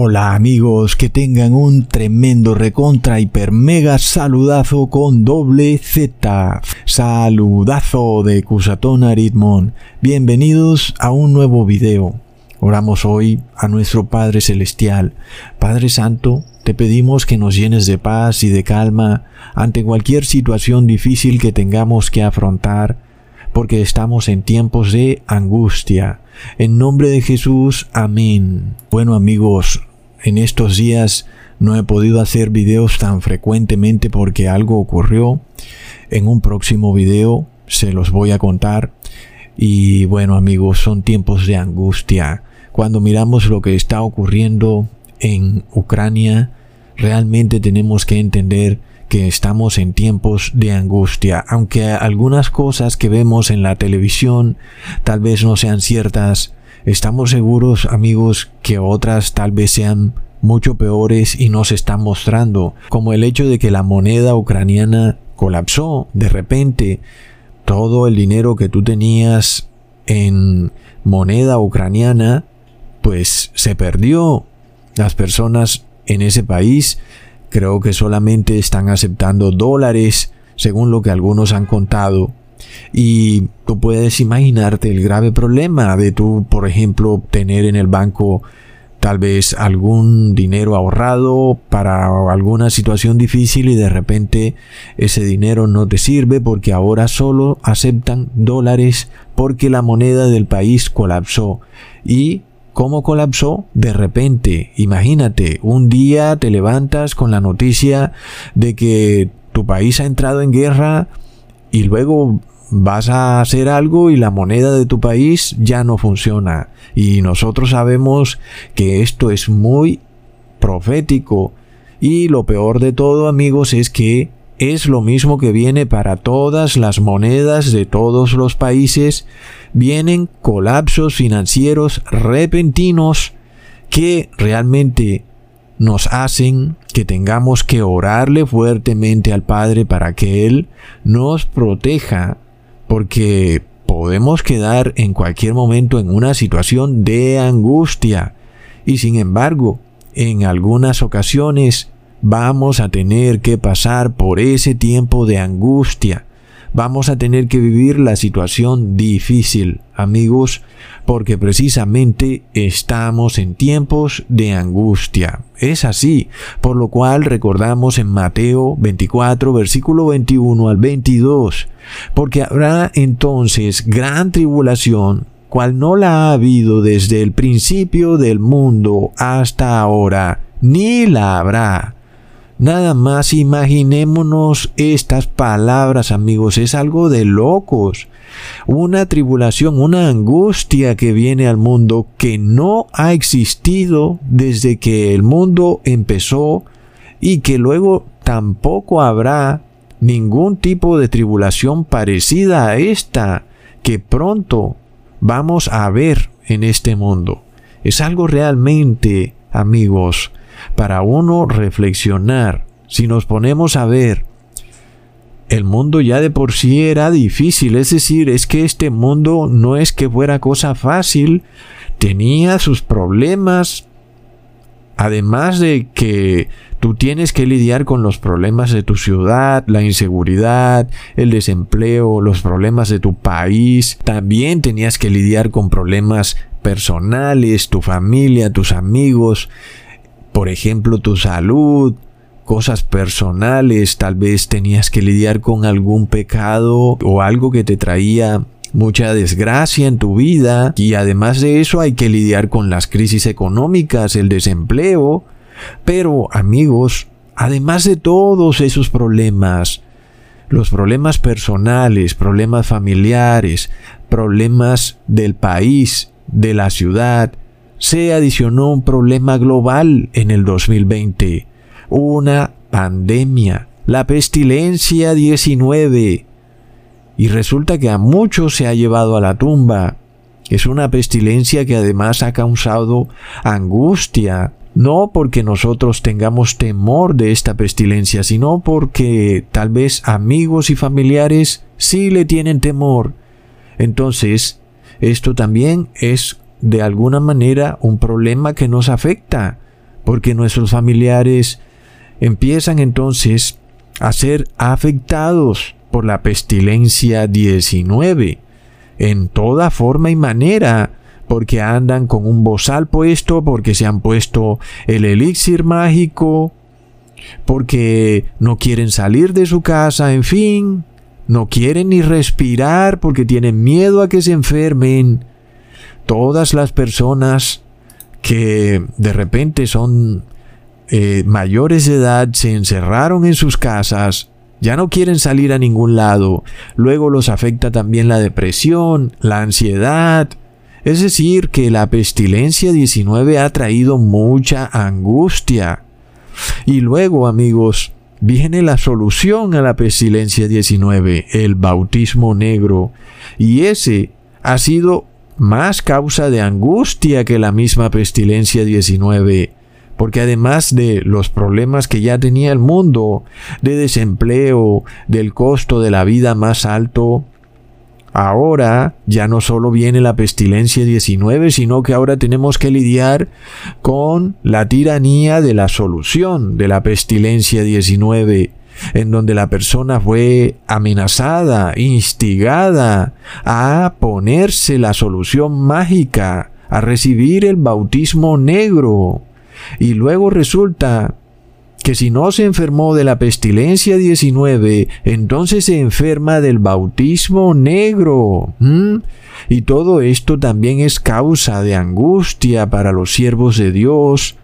Hola amigos, que tengan un tremendo recontra hiper mega saludazo con doble Z. Saludazo de Cusatón Aritmon. Bienvenidos a un nuevo video. Oramos hoy a nuestro Padre Celestial. Padre Santo, te pedimos que nos llenes de paz y de calma ante cualquier situación difícil que tengamos que afrontar, porque estamos en tiempos de angustia. En nombre de Jesús, amén. Bueno amigos, en estos días no he podido hacer videos tan frecuentemente porque algo ocurrió. En un próximo video se los voy a contar. Y bueno amigos, son tiempos de angustia. Cuando miramos lo que está ocurriendo en Ucrania, realmente tenemos que entender que estamos en tiempos de angustia, aunque algunas cosas que vemos en la televisión tal vez no sean ciertas, estamos seguros amigos que otras tal vez sean mucho peores y nos están mostrando, como el hecho de que la moneda ucraniana colapsó de repente, todo el dinero que tú tenías en moneda ucraniana pues se perdió. Las personas en ese país Creo que solamente están aceptando dólares, según lo que algunos han contado. Y tú puedes imaginarte el grave problema de tú, por ejemplo, tener en el banco tal vez algún dinero ahorrado para alguna situación difícil y de repente ese dinero no te sirve porque ahora solo aceptan dólares porque la moneda del país colapsó y cómo colapsó de repente. Imagínate, un día te levantas con la noticia de que tu país ha entrado en guerra y luego vas a hacer algo y la moneda de tu país ya no funciona. Y nosotros sabemos que esto es muy profético. Y lo peor de todo, amigos, es que es lo mismo que viene para todas las monedas de todos los países. Vienen colapsos financieros repentinos que realmente nos hacen que tengamos que orarle fuertemente al Padre para que Él nos proteja, porque podemos quedar en cualquier momento en una situación de angustia. Y sin embargo, en algunas ocasiones Vamos a tener que pasar por ese tiempo de angustia. Vamos a tener que vivir la situación difícil, amigos, porque precisamente estamos en tiempos de angustia. Es así, por lo cual recordamos en Mateo 24, versículo 21 al 22, porque habrá entonces gran tribulación, cual no la ha habido desde el principio del mundo hasta ahora, ni la habrá Nada más imaginémonos estas palabras, amigos, es algo de locos. Una tribulación, una angustia que viene al mundo que no ha existido desde que el mundo empezó y que luego tampoco habrá ningún tipo de tribulación parecida a esta que pronto vamos a ver en este mundo. Es algo realmente, amigos, para uno reflexionar. Si nos ponemos a ver, el mundo ya de por sí era difícil, es decir, es que este mundo no es que fuera cosa fácil, tenía sus problemas, además de que tú tienes que lidiar con los problemas de tu ciudad, la inseguridad, el desempleo, los problemas de tu país, también tenías que lidiar con problemas personales, tu familia, tus amigos, por ejemplo, tu salud, cosas personales, tal vez tenías que lidiar con algún pecado o algo que te traía mucha desgracia en tu vida y además de eso hay que lidiar con las crisis económicas, el desempleo. Pero amigos, además de todos esos problemas, los problemas personales, problemas familiares, problemas del país, de la ciudad, se adicionó un problema global en el 2020, una pandemia, la pestilencia 19. Y resulta que a muchos se ha llevado a la tumba. Es una pestilencia que además ha causado angustia, no porque nosotros tengamos temor de esta pestilencia, sino porque tal vez amigos y familiares sí le tienen temor. Entonces, esto también es de alguna manera un problema que nos afecta. porque nuestros familiares empiezan entonces a ser afectados por la pestilencia 19 en toda forma y manera, porque andan con un bozal puesto, porque se han puesto el elixir mágico, porque no quieren salir de su casa, en fin, no quieren ni respirar porque tienen miedo a que se enfermen. Todas las personas que de repente son eh, mayores de edad se encerraron en sus casas, ya no quieren salir a ningún lado, luego los afecta también la depresión, la ansiedad, es decir, que la pestilencia 19 ha traído mucha angustia. Y luego, amigos, viene la solución a la pestilencia 19, el bautismo negro. Y ese ha sido más causa de angustia que la misma pestilencia 19 porque además de los problemas que ya tenía el mundo, de desempleo, del costo de la vida más alto, Ahora ya no solo viene la pestilencia 19, sino que ahora tenemos que lidiar con la tiranía de la solución de la pestilencia 19, en donde la persona fue amenazada, instigada a ponerse la solución mágica, a recibir el bautismo negro. Y luego resulta que si no se enfermó de la pestilencia 19, entonces se enferma del bautismo negro. Y todo esto también es causa de angustia para los siervos de Dios,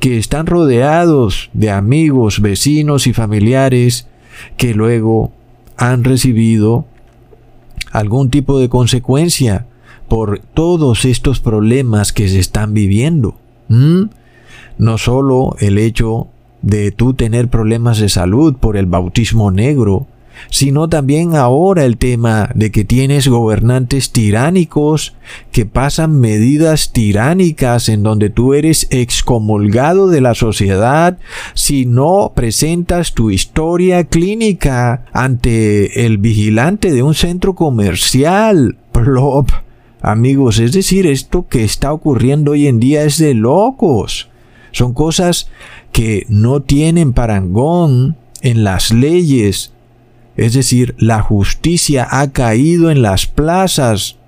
que están rodeados de amigos, vecinos y familiares, que luego han recibido algún tipo de consecuencia por todos estos problemas que se están viviendo. No solo el hecho de tú tener problemas de salud por el bautismo negro, sino también ahora el tema de que tienes gobernantes tiránicos que pasan medidas tiránicas en donde tú eres excomulgado de la sociedad si no presentas tu historia clínica ante el vigilante de un centro comercial. Plop. Amigos, es decir, esto que está ocurriendo hoy en día es de locos. Son cosas que no tienen parangón en las leyes. Es decir, la justicia ha caído en las plazas.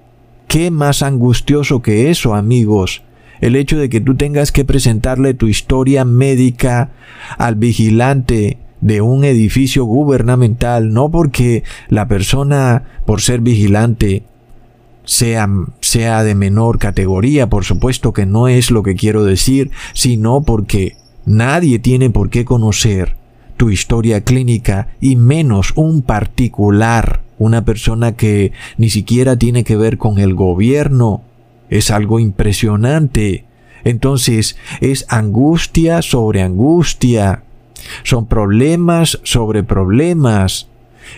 ¿Qué más angustioso que eso, amigos? El hecho de que tú tengas que presentarle tu historia médica al vigilante de un edificio gubernamental, no porque la persona, por ser vigilante, sea, sea de menor categoría, por supuesto que no es lo que quiero decir, sino porque Nadie tiene por qué conocer tu historia clínica y menos un particular, una persona que ni siquiera tiene que ver con el gobierno. Es algo impresionante. Entonces es angustia sobre angustia. Son problemas sobre problemas.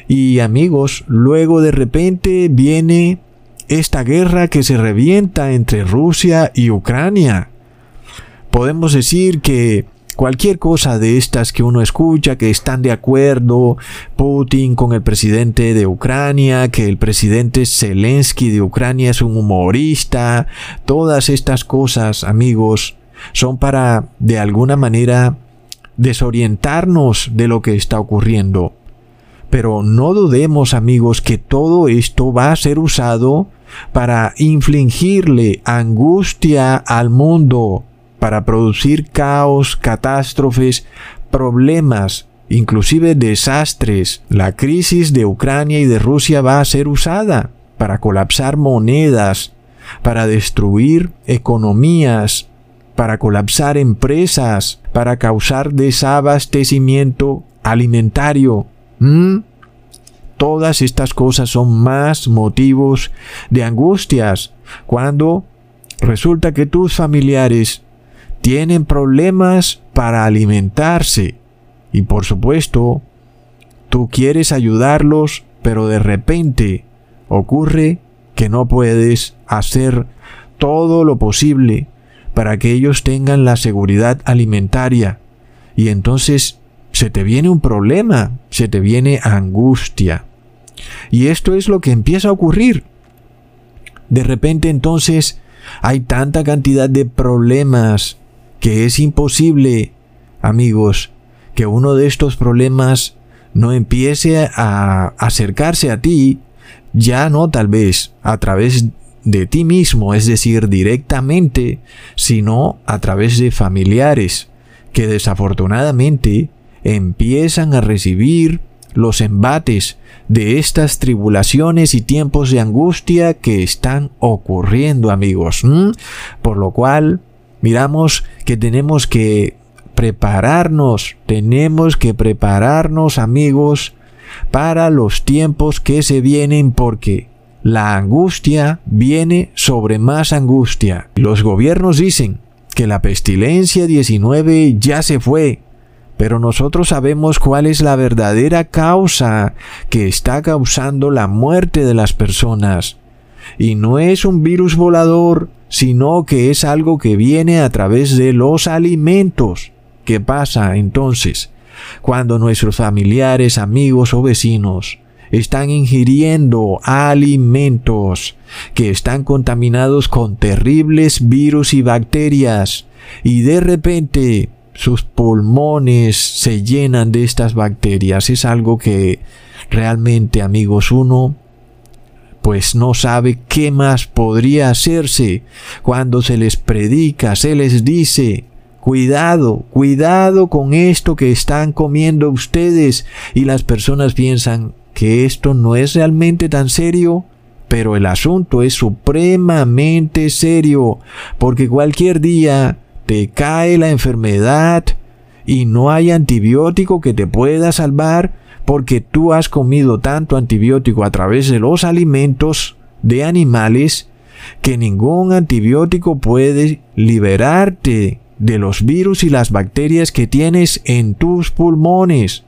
Y amigos, luego de repente viene esta guerra que se revienta entre Rusia y Ucrania. Podemos decir que cualquier cosa de estas que uno escucha, que están de acuerdo Putin con el presidente de Ucrania, que el presidente Zelensky de Ucrania es un humorista, todas estas cosas, amigos, son para de alguna manera desorientarnos de lo que está ocurriendo. Pero no dudemos, amigos, que todo esto va a ser usado para infligirle angustia al mundo, para producir caos, catástrofes, problemas, inclusive desastres. La crisis de Ucrania y de Rusia va a ser usada para colapsar monedas, para destruir economías, para colapsar empresas, para causar desabastecimiento alimentario. ¿Mm? Todas estas cosas son más motivos de angustias cuando resulta que tus familiares tienen problemas para alimentarse. Y por supuesto, tú quieres ayudarlos, pero de repente ocurre que no puedes hacer todo lo posible para que ellos tengan la seguridad alimentaria. Y entonces se te viene un problema, se te viene angustia. Y esto es lo que empieza a ocurrir. De repente entonces hay tanta cantidad de problemas que es imposible, amigos, que uno de estos problemas no empiece a acercarse a ti, ya no tal vez a través de ti mismo, es decir, directamente, sino a través de familiares que desafortunadamente empiezan a recibir los embates de estas tribulaciones y tiempos de angustia que están ocurriendo amigos. Por lo cual, miramos que tenemos que prepararnos, tenemos que prepararnos amigos para los tiempos que se vienen porque la angustia viene sobre más angustia. Los gobiernos dicen que la pestilencia 19 ya se fue, pero nosotros sabemos cuál es la verdadera causa que está causando la muerte de las personas. Y no es un virus volador, sino que es algo que viene a través de los alimentos. ¿Qué pasa entonces? Cuando nuestros familiares, amigos o vecinos están ingiriendo alimentos que están contaminados con terribles virus y bacterias y de repente sus pulmones se llenan de estas bacterias. Es algo que realmente, amigos, uno pues no sabe qué más podría hacerse. Cuando se les predica, se les dice, cuidado, cuidado con esto que están comiendo ustedes y las personas piensan que esto no es realmente tan serio, pero el asunto es supremamente serio, porque cualquier día te cae la enfermedad y no hay antibiótico que te pueda salvar porque tú has comido tanto antibiótico a través de los alimentos de animales que ningún antibiótico puede liberarte de los virus y las bacterias que tienes en tus pulmones.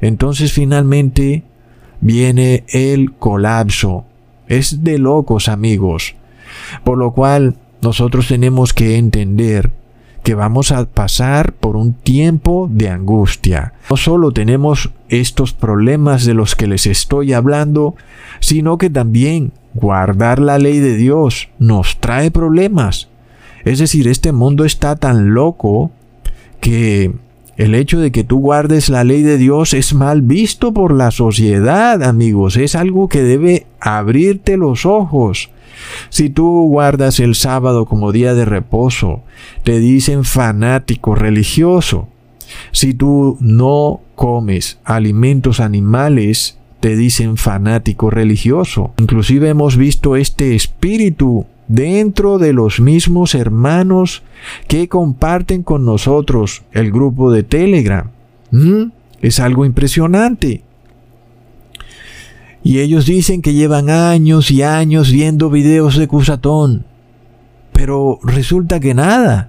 Entonces finalmente viene el colapso. Es de locos amigos. Por lo cual nosotros tenemos que entender que vamos a pasar por un tiempo de angustia. No solo tenemos estos problemas de los que les estoy hablando, sino que también guardar la ley de Dios nos trae problemas. Es decir, este mundo está tan loco que el hecho de que tú guardes la ley de Dios es mal visto por la sociedad, amigos. Es algo que debe abrirte los ojos. Si tú guardas el sábado como día de reposo, te dicen fanático religioso. Si tú no comes alimentos animales, te dicen fanático religioso. Inclusive hemos visto este espíritu dentro de los mismos hermanos que comparten con nosotros el grupo de Telegram. ¿Mm? Es algo impresionante. Y ellos dicen que llevan años y años viendo videos de Cusatón. Pero resulta que nada.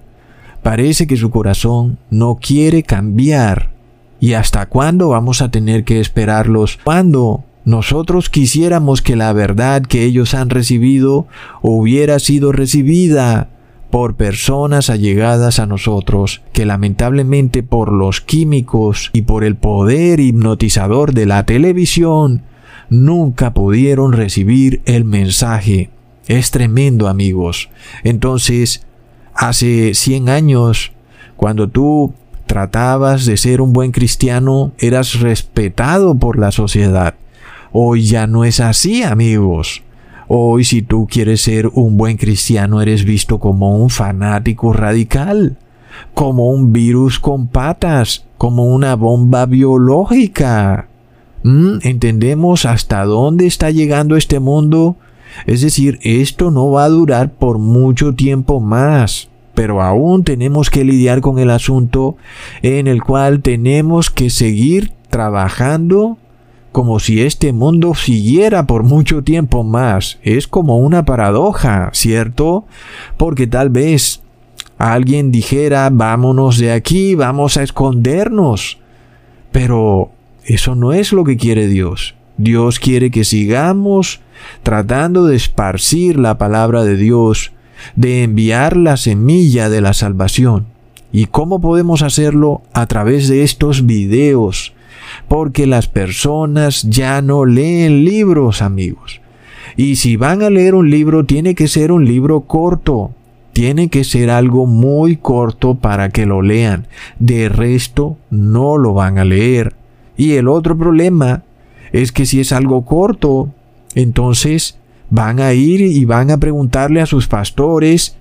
Parece que su corazón no quiere cambiar. ¿Y hasta cuándo vamos a tener que esperarlos? ¿Cuándo nosotros quisiéramos que la verdad que ellos han recibido hubiera sido recibida por personas allegadas a nosotros, que lamentablemente por los químicos y por el poder hipnotizador de la televisión nunca pudieron recibir el mensaje. Es tremendo amigos. Entonces, hace 100 años, cuando tú tratabas de ser un buen cristiano, eras respetado por la sociedad. Hoy ya no es así, amigos. Hoy si tú quieres ser un buen cristiano, eres visto como un fanático radical, como un virus con patas, como una bomba biológica. Mm, ¿Entendemos hasta dónde está llegando este mundo? Es decir, esto no va a durar por mucho tiempo más, pero aún tenemos que lidiar con el asunto en el cual tenemos que seguir trabajando como si este mundo siguiera por mucho tiempo más. Es como una paradoja, ¿cierto? Porque tal vez alguien dijera, vámonos de aquí, vamos a escondernos. Pero eso no es lo que quiere Dios. Dios quiere que sigamos tratando de esparcir la palabra de Dios, de enviar la semilla de la salvación. ¿Y cómo podemos hacerlo? A través de estos videos. Porque las personas ya no leen libros, amigos. Y si van a leer un libro, tiene que ser un libro corto, tiene que ser algo muy corto para que lo lean. De resto, no lo van a leer. Y el otro problema es que si es algo corto, entonces van a ir y van a preguntarle a sus pastores,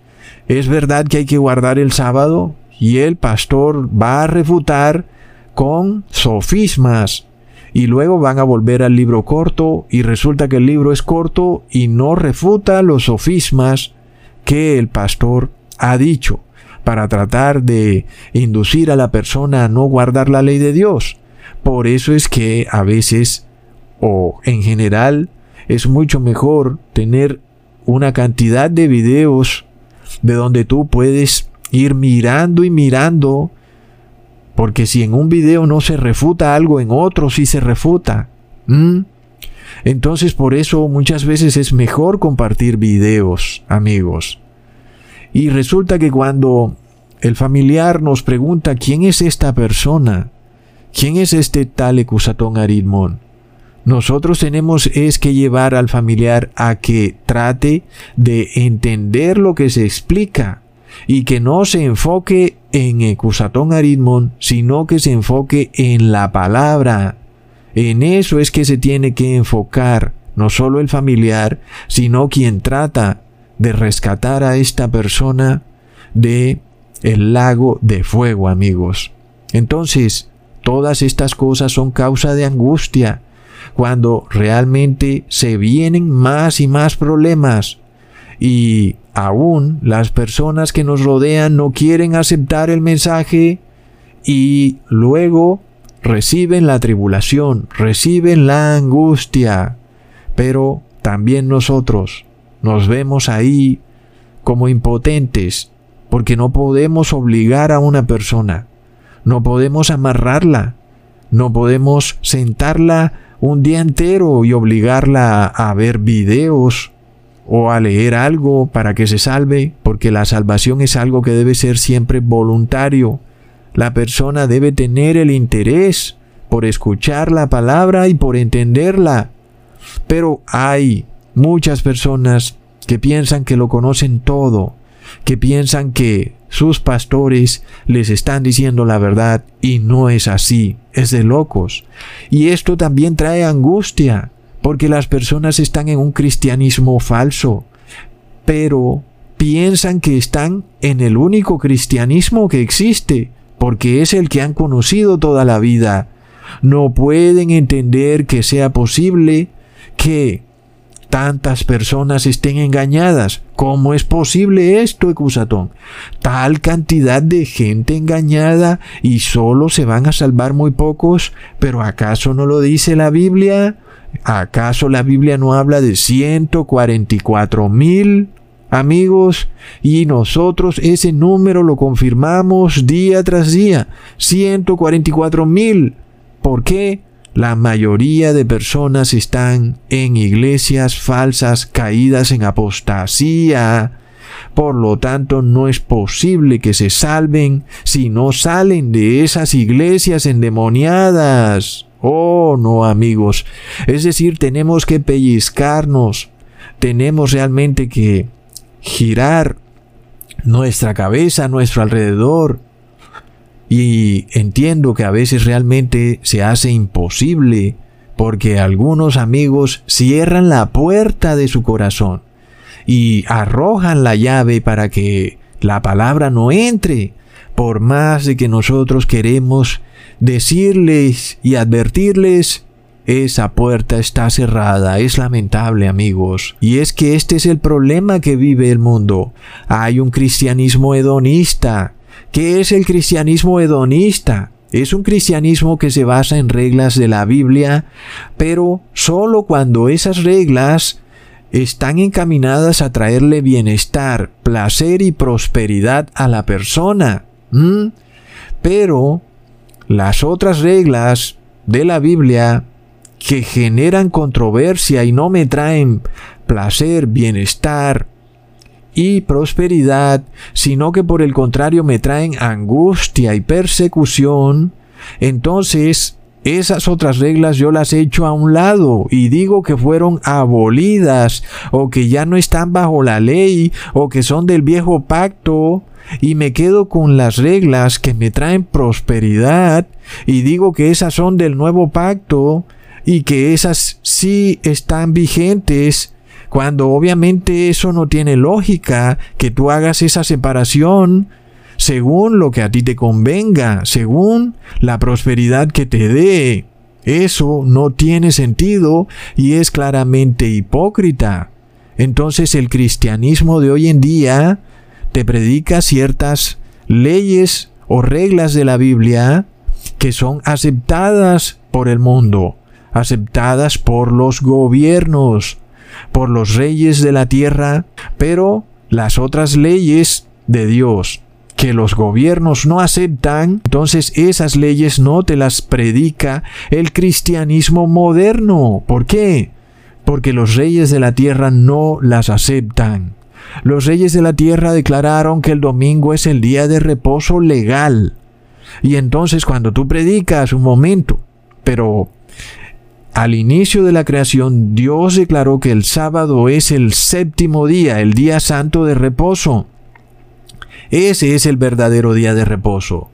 ¿es verdad que hay que guardar el sábado? Y el pastor va a refutar con sofismas. Y luego van a volver al libro corto y resulta que el libro es corto y no refuta los sofismas que el pastor ha dicho para tratar de inducir a la persona a no guardar la ley de Dios. Por eso es que a veces o en general es mucho mejor tener una cantidad de videos de donde tú puedes ir mirando y mirando porque si en un video no se refuta algo, en otro sí se refuta. Entonces por eso muchas veces es mejor compartir videos, amigos. Y resulta que cuando el familiar nos pregunta quién es esta persona, quién es este tal Ecusatón Aritmón, nosotros tenemos es que llevar al familiar a que trate de entender lo que se explica y que no se enfoque en Ecusatón Aritmon, sino que se enfoque en la palabra. En eso es que se tiene que enfocar no solo el familiar, sino quien trata de rescatar a esta persona de el lago de fuego, amigos. Entonces, todas estas cosas son causa de angustia, cuando realmente se vienen más y más problemas y aún las personas que nos rodean no quieren aceptar el mensaje y luego reciben la tribulación, reciben la angustia. Pero también nosotros nos vemos ahí como impotentes porque no podemos obligar a una persona, no podemos amarrarla, no podemos sentarla un día entero y obligarla a ver videos o a leer algo para que se salve, porque la salvación es algo que debe ser siempre voluntario. La persona debe tener el interés por escuchar la palabra y por entenderla. Pero hay muchas personas que piensan que lo conocen todo, que piensan que sus pastores les están diciendo la verdad y no es así, es de locos. Y esto también trae angustia, porque las personas están en un cristianismo falso, pero piensan que están en el único cristianismo que existe, porque es el que han conocido toda la vida. No pueden entender que sea posible que tantas personas estén engañadas. ¿Cómo es posible esto, Ecusatón? Tal cantidad de gente engañada y solo se van a salvar muy pocos, pero ¿acaso no lo dice la Biblia? ¿Acaso la Biblia no habla de 144 mil amigos? Y nosotros ese número lo confirmamos día tras día. 144 mil. ¿Por qué? La mayoría de personas están en iglesias falsas caídas en apostasía. Por lo tanto, no es posible que se salven si no salen de esas iglesias endemoniadas. Oh, no amigos. Es decir, tenemos que pellizcarnos. Tenemos realmente que girar nuestra cabeza a nuestro alrededor. Y entiendo que a veces realmente se hace imposible porque algunos amigos cierran la puerta de su corazón y arrojan la llave para que la palabra no entre, por más de que nosotros queremos decirles y advertirles, esa puerta está cerrada, es lamentable amigos. Y es que este es el problema que vive el mundo. Hay un cristianismo hedonista. ¿Qué es el cristianismo hedonista? Es un cristianismo que se basa en reglas de la Biblia, pero solo cuando esas reglas están encaminadas a traerle bienestar, placer y prosperidad a la persona. Pero las otras reglas de la Biblia que generan controversia y no me traen placer, bienestar y prosperidad, sino que por el contrario me traen angustia y persecución, entonces esas otras reglas yo las he hecho a un lado y digo que fueron abolidas o que ya no están bajo la ley o que son del viejo pacto y me quedo con las reglas que me traen prosperidad y digo que esas son del nuevo pacto y que esas sí están vigentes cuando obviamente eso no tiene lógica que tú hagas esa separación según lo que a ti te convenga, según la prosperidad que te dé. Eso no tiene sentido y es claramente hipócrita. Entonces el cristianismo de hoy en día te predica ciertas leyes o reglas de la Biblia que son aceptadas por el mundo, aceptadas por los gobiernos, por los reyes de la tierra, pero las otras leyes de Dios que los gobiernos no aceptan, entonces esas leyes no te las predica el cristianismo moderno. ¿Por qué? Porque los reyes de la tierra no las aceptan. Los reyes de la tierra declararon que el domingo es el día de reposo legal. Y entonces cuando tú predicas un momento, pero al inicio de la creación Dios declaró que el sábado es el séptimo día, el día santo de reposo. Ese es el verdadero día de reposo.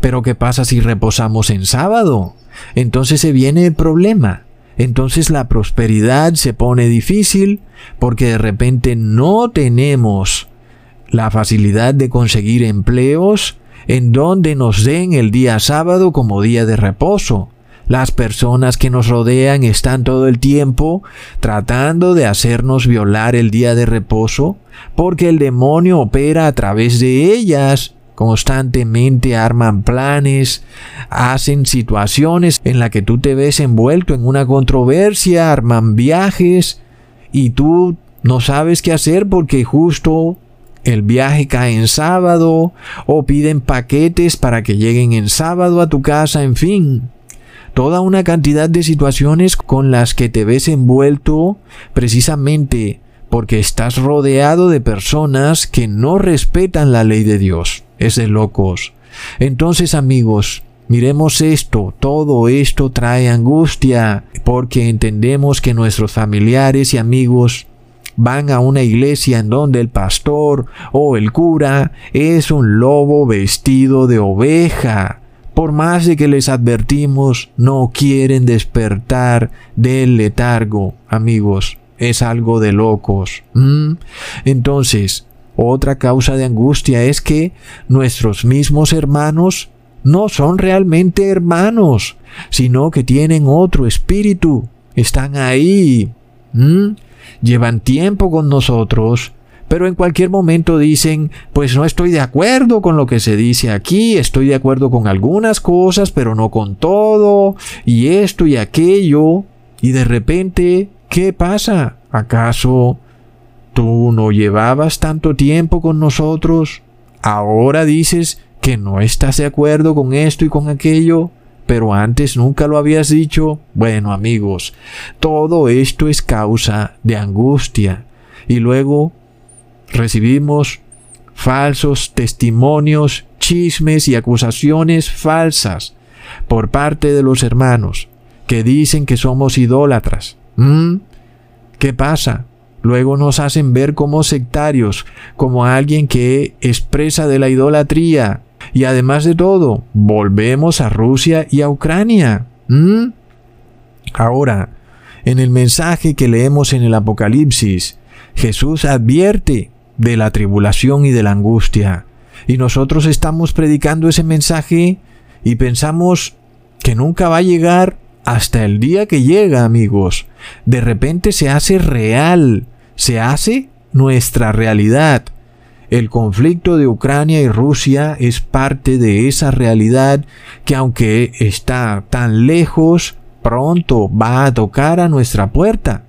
Pero ¿qué pasa si reposamos en sábado? Entonces se viene el problema. Entonces la prosperidad se pone difícil porque de repente no tenemos la facilidad de conseguir empleos en donde nos den el día sábado como día de reposo. Las personas que nos rodean están todo el tiempo tratando de hacernos violar el día de reposo porque el demonio opera a través de ellas. Constantemente arman planes, hacen situaciones en las que tú te ves envuelto en una controversia, arman viajes y tú no sabes qué hacer porque justo el viaje cae en sábado o piden paquetes para que lleguen en sábado a tu casa, en fin toda una cantidad de situaciones con las que te ves envuelto precisamente porque estás rodeado de personas que no respetan la ley de Dios. Es de locos. Entonces amigos, miremos esto, todo esto trae angustia porque entendemos que nuestros familiares y amigos van a una iglesia en donde el pastor o el cura es un lobo vestido de oveja por más de que les advertimos, no quieren despertar del letargo, amigos. Es algo de locos. Entonces, otra causa de angustia es que nuestros mismos hermanos no son realmente hermanos, sino que tienen otro espíritu. Están ahí. Llevan tiempo con nosotros, pero en cualquier momento dicen, pues no estoy de acuerdo con lo que se dice aquí, estoy de acuerdo con algunas cosas, pero no con todo, y esto y aquello, y de repente, ¿qué pasa? ¿Acaso tú no llevabas tanto tiempo con nosotros? Ahora dices que no estás de acuerdo con esto y con aquello, pero antes nunca lo habías dicho. Bueno amigos, todo esto es causa de angustia. Y luego recibimos falsos testimonios, chismes y acusaciones falsas por parte de los hermanos que dicen que somos idólatras. ¿Mm? ¿Qué pasa? Luego nos hacen ver como sectarios, como alguien que expresa de la idolatría. Y además de todo, volvemos a Rusia y a Ucrania. ¿Mm? Ahora, en el mensaje que leemos en el Apocalipsis, Jesús advierte de la tribulación y de la angustia. Y nosotros estamos predicando ese mensaje y pensamos que nunca va a llegar hasta el día que llega, amigos. De repente se hace real, se hace nuestra realidad. El conflicto de Ucrania y Rusia es parte de esa realidad que aunque está tan lejos, pronto va a tocar a nuestra puerta.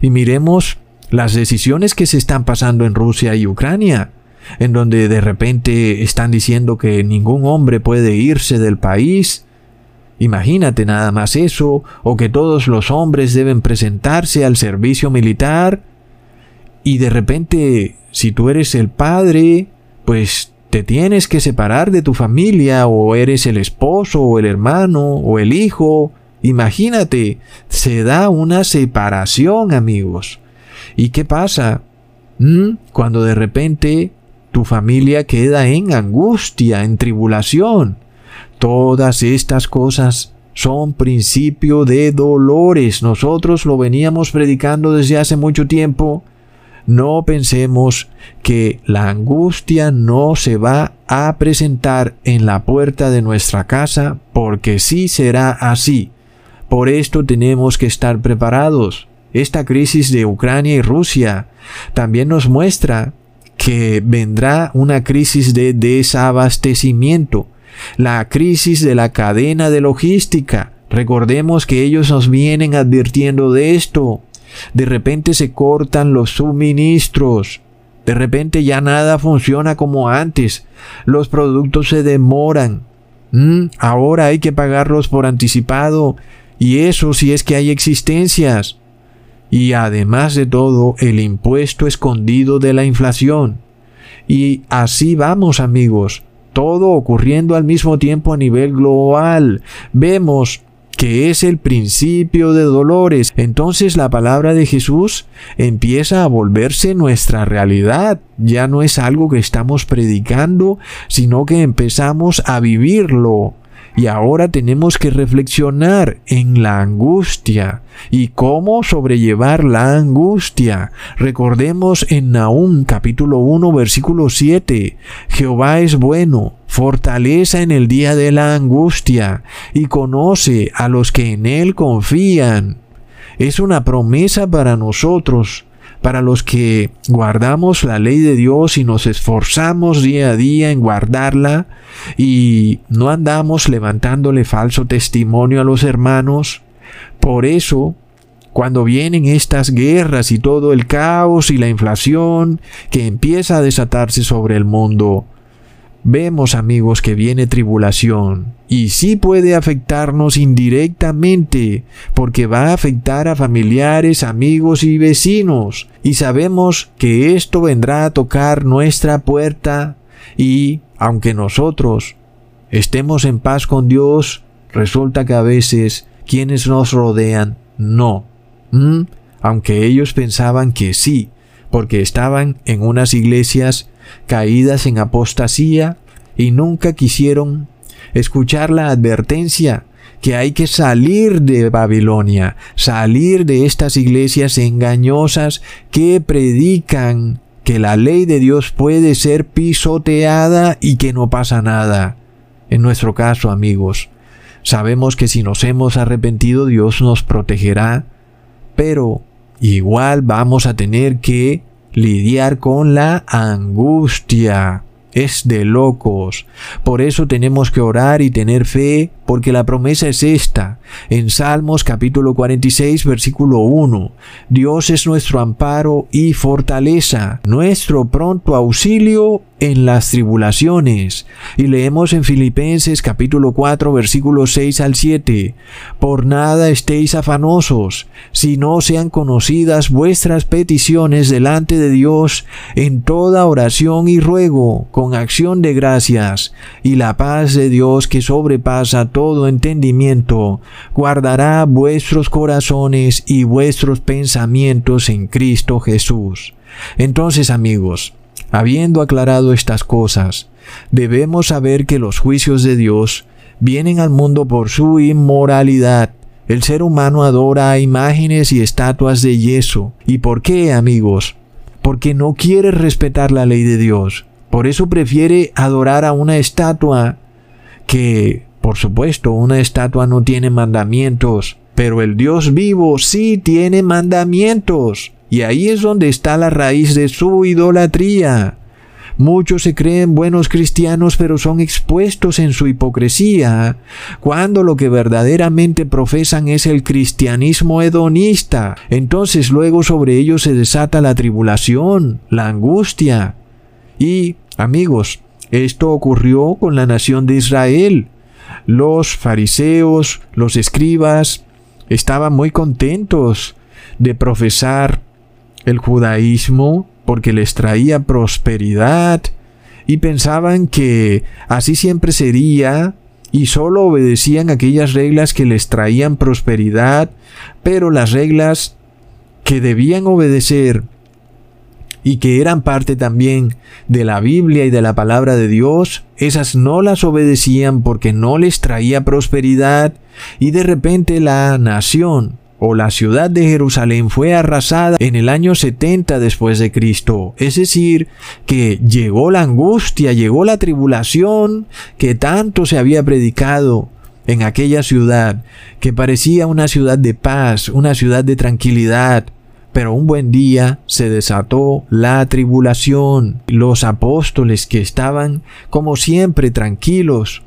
Y miremos las decisiones que se están pasando en Rusia y Ucrania, en donde de repente están diciendo que ningún hombre puede irse del país. Imagínate nada más eso, o que todos los hombres deben presentarse al servicio militar. Y de repente, si tú eres el padre, pues te tienes que separar de tu familia o eres el esposo o el hermano o el hijo. Imagínate, se da una separación, amigos. ¿Y qué pasa? ¿Mm? Cuando de repente tu familia queda en angustia, en tribulación. Todas estas cosas son principio de dolores. Nosotros lo veníamos predicando desde hace mucho tiempo no pensemos que la angustia no se va a presentar en la puerta de nuestra casa porque sí será así. Por esto tenemos que estar preparados. Esta crisis de Ucrania y Rusia también nos muestra que vendrá una crisis de desabastecimiento, la crisis de la cadena de logística. Recordemos que ellos nos vienen advirtiendo de esto. De repente se cortan los suministros. De repente ya nada funciona como antes. Los productos se demoran. Mm, ahora hay que pagarlos por anticipado. Y eso si es que hay existencias. Y además de todo, el impuesto escondido de la inflación. Y así vamos amigos. Todo ocurriendo al mismo tiempo a nivel global. Vemos que es el principio de dolores. Entonces la palabra de Jesús empieza a volverse nuestra realidad. Ya no es algo que estamos predicando, sino que empezamos a vivirlo. Y ahora tenemos que reflexionar en la angustia y cómo sobrellevar la angustia. Recordemos en Nahum capítulo 1 versículo 7. Jehová es bueno, fortaleza en el día de la angustia y conoce a los que en él confían. Es una promesa para nosotros para los que guardamos la ley de Dios y nos esforzamos día a día en guardarla y no andamos levantándole falso testimonio a los hermanos. Por eso, cuando vienen estas guerras y todo el caos y la inflación que empieza a desatarse sobre el mundo, vemos amigos que viene tribulación y sí puede afectarnos indirectamente porque va a afectar a familiares, amigos y vecinos y sabemos que esto vendrá a tocar nuestra puerta y aunque nosotros estemos en paz con Dios, resulta que a veces quienes nos rodean no. Aunque ellos pensaban que sí, porque estaban en unas iglesias caídas en apostasía y nunca quisieron escuchar la advertencia que hay que salir de Babilonia, salir de estas iglesias engañosas que predican que la ley de Dios puede ser pisoteada y que no pasa nada. En nuestro caso, amigos, sabemos que si nos hemos arrepentido Dios nos protegerá, pero igual vamos a tener que lidiar con la angustia. Es de locos. Por eso tenemos que orar y tener fe, porque la promesa es esta. En Salmos capítulo 46 versículo 1. Dios es nuestro amparo y fortaleza, nuestro pronto auxilio en las tribulaciones. Y leemos en Filipenses capítulo 4 versículos 6 al 7. Por nada estéis afanosos, si no sean conocidas vuestras peticiones delante de Dios en toda oración y ruego, con acción de gracias, y la paz de Dios que sobrepasa todo entendimiento, guardará vuestros corazones y vuestros pensamientos en Cristo Jesús. Entonces, amigos, Habiendo aclarado estas cosas, debemos saber que los juicios de Dios vienen al mundo por su inmoralidad. El ser humano adora a imágenes y estatuas de yeso. ¿Y por qué, amigos? Porque no quiere respetar la ley de Dios. Por eso prefiere adorar a una estatua que, por supuesto, una estatua no tiene mandamientos, pero el Dios vivo sí tiene mandamientos. Y ahí es donde está la raíz de su idolatría. Muchos se creen buenos cristianos pero son expuestos en su hipocresía, cuando lo que verdaderamente profesan es el cristianismo hedonista. Entonces luego sobre ellos se desata la tribulación, la angustia. Y, amigos, esto ocurrió con la nación de Israel. Los fariseos, los escribas, estaban muy contentos de profesar el judaísmo porque les traía prosperidad y pensaban que así siempre sería y solo obedecían aquellas reglas que les traían prosperidad, pero las reglas que debían obedecer y que eran parte también de la Biblia y de la palabra de Dios, esas no las obedecían porque no les traía prosperidad y de repente la nación o la ciudad de Jerusalén fue arrasada en el año 70 después de Cristo. Es decir, que llegó la angustia, llegó la tribulación que tanto se había predicado en aquella ciudad, que parecía una ciudad de paz, una ciudad de tranquilidad. Pero un buen día se desató la tribulación. Los apóstoles que estaban como siempre tranquilos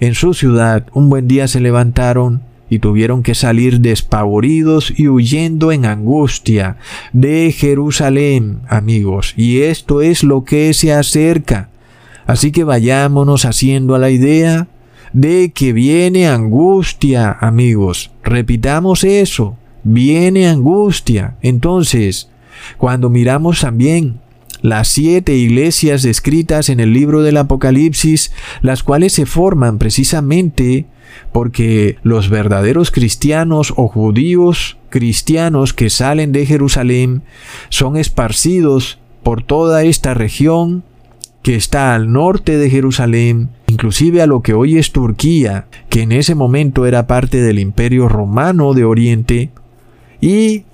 en su ciudad, un buen día se levantaron y tuvieron que salir despavoridos y huyendo en angustia de Jerusalén, amigos. Y esto es lo que se acerca. Así que vayámonos haciendo a la idea de que viene angustia, amigos. Repitamos eso. Viene angustia. Entonces, cuando miramos también las siete iglesias descritas en el libro del Apocalipsis, las cuales se forman precisamente porque los verdaderos cristianos o judíos cristianos que salen de Jerusalén son esparcidos por toda esta región que está al norte de Jerusalén, inclusive a lo que hoy es Turquía, que en ese momento era parte del imperio romano de Oriente, y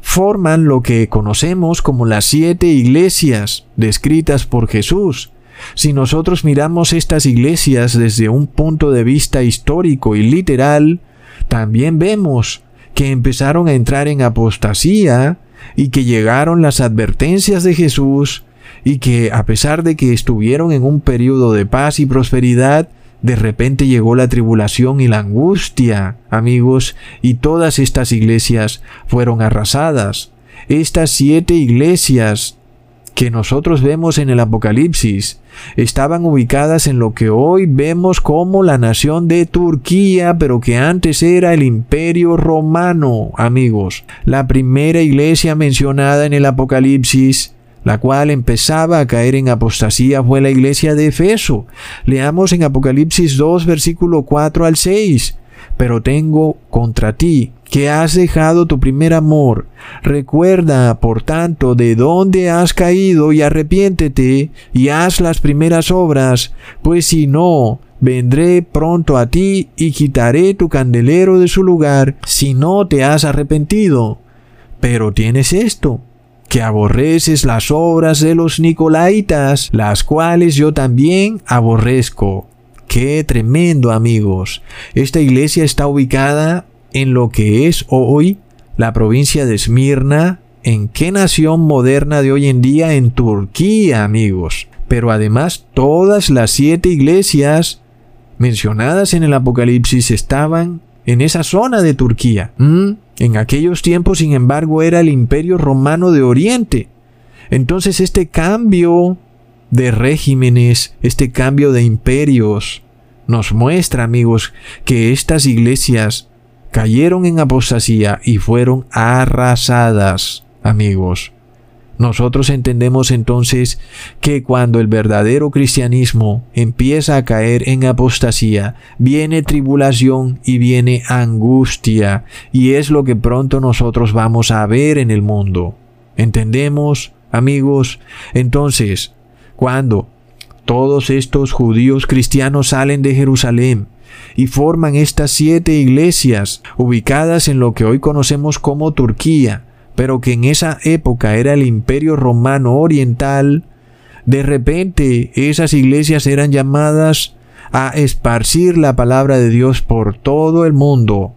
forman lo que conocemos como las siete iglesias descritas por Jesús, si nosotros miramos estas iglesias desde un punto de vista histórico y literal, también vemos que empezaron a entrar en apostasía y que llegaron las advertencias de Jesús y que a pesar de que estuvieron en un periodo de paz y prosperidad, de repente llegó la tribulación y la angustia, amigos, y todas estas iglesias fueron arrasadas. Estas siete iglesias que nosotros vemos en el Apocalipsis estaban ubicadas en lo que hoy vemos como la nación de Turquía, pero que antes era el imperio romano, amigos. La primera iglesia mencionada en el Apocalipsis la cual empezaba a caer en apostasía fue la iglesia de Efeso. Leamos en Apocalipsis 2, versículo 4 al 6. Pero tengo contra ti que has dejado tu primer amor. Recuerda, por tanto, de dónde has caído y arrepiéntete y haz las primeras obras, pues si no, vendré pronto a ti y quitaré tu candelero de su lugar si no te has arrepentido. Pero tienes esto, que aborreces las obras de los Nicolaitas, las cuales yo también aborrezco. Qué tremendo amigos. Esta iglesia está ubicada en lo que es hoy la provincia de Esmirna, en qué nación moderna de hoy en día, en Turquía, amigos. Pero además todas las siete iglesias mencionadas en el Apocalipsis estaban en esa zona de Turquía. ¿Mm? En aquellos tiempos, sin embargo, era el imperio romano de Oriente. Entonces este cambio de regímenes, este cambio de imperios, nos muestra, amigos, que estas iglesias cayeron en apostasía y fueron arrasadas, amigos. Nosotros entendemos entonces que cuando el verdadero cristianismo empieza a caer en apostasía, viene tribulación y viene angustia, y es lo que pronto nosotros vamos a ver en el mundo. ¿Entendemos, amigos? Entonces, cuando todos estos judíos cristianos salen de Jerusalén y forman estas siete iglesias ubicadas en lo que hoy conocemos como Turquía, pero que en esa época era el imperio romano oriental, de repente esas iglesias eran llamadas a esparcir la palabra de Dios por todo el mundo.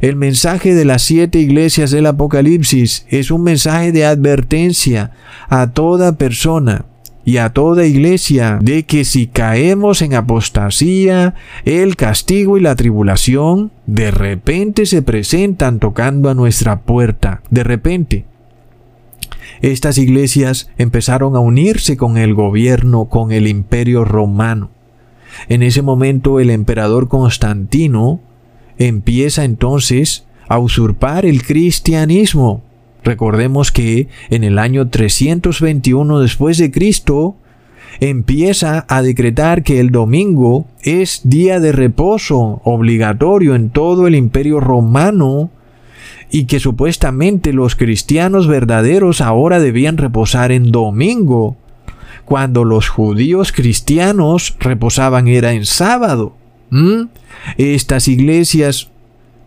El mensaje de las siete iglesias del Apocalipsis es un mensaje de advertencia a toda persona y a toda iglesia de que si caemos en apostasía, el castigo y la tribulación de repente se presentan tocando a nuestra puerta. De repente. Estas iglesias empezaron a unirse con el gobierno, con el imperio romano. En ese momento el emperador Constantino empieza entonces a usurpar el cristianismo Recordemos que en el año 321 después de Cristo, empieza a decretar que el domingo es día de reposo obligatorio en todo el imperio romano y que supuestamente los cristianos verdaderos ahora debían reposar en domingo, cuando los judíos cristianos reposaban era en sábado. Estas iglesias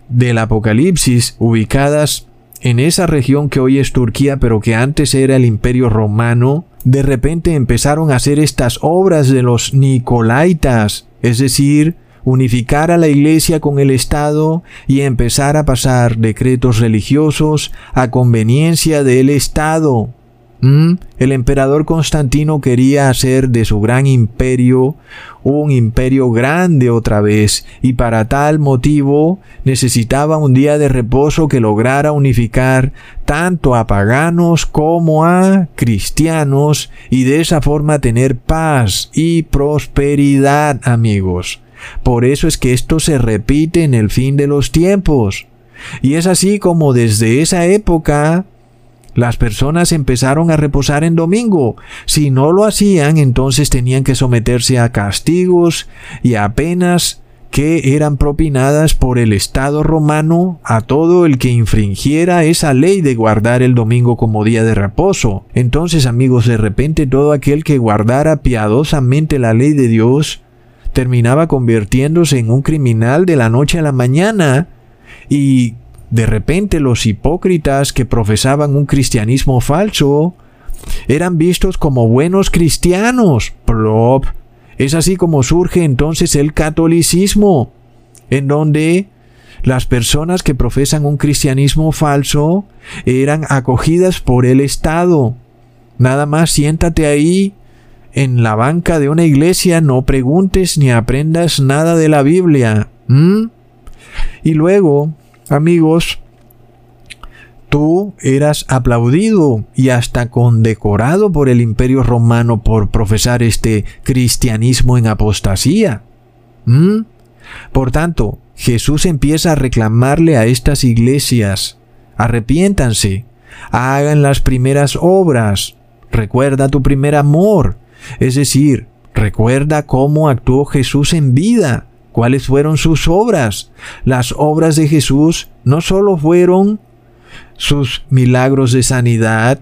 del Apocalipsis ubicadas en esa región que hoy es Turquía pero que antes era el imperio romano, de repente empezaron a hacer estas obras de los Nicolaitas, es decir, unificar a la Iglesia con el Estado y empezar a pasar decretos religiosos a conveniencia del Estado. ¿Mm? El emperador Constantino quería hacer de su gran imperio un imperio grande otra vez, y para tal motivo necesitaba un día de reposo que lograra unificar tanto a paganos como a cristianos, y de esa forma tener paz y prosperidad, amigos. Por eso es que esto se repite en el fin de los tiempos. Y es así como desde esa época las personas empezaron a reposar en domingo. Si no lo hacían, entonces tenían que someterse a castigos y a penas que eran propinadas por el Estado romano a todo el que infringiera esa ley de guardar el domingo como día de reposo. Entonces, amigos, de repente todo aquel que guardara piadosamente la ley de Dios terminaba convirtiéndose en un criminal de la noche a la mañana y de repente los hipócritas que profesaban un cristianismo falso eran vistos como buenos cristianos. Plop. Es así como surge entonces el catolicismo, en donde las personas que profesan un cristianismo falso eran acogidas por el Estado. Nada más siéntate ahí en la banca de una iglesia, no preguntes ni aprendas nada de la Biblia. Y luego amigos, tú eras aplaudido y hasta condecorado por el imperio romano por profesar este cristianismo en apostasía. ¿Mm? Por tanto, Jesús empieza a reclamarle a estas iglesias, arrepiéntanse, hagan las primeras obras, recuerda tu primer amor, es decir, recuerda cómo actuó Jesús en vida, ¿Cuáles fueron sus obras? Las obras de Jesús no solo fueron sus milagros de sanidad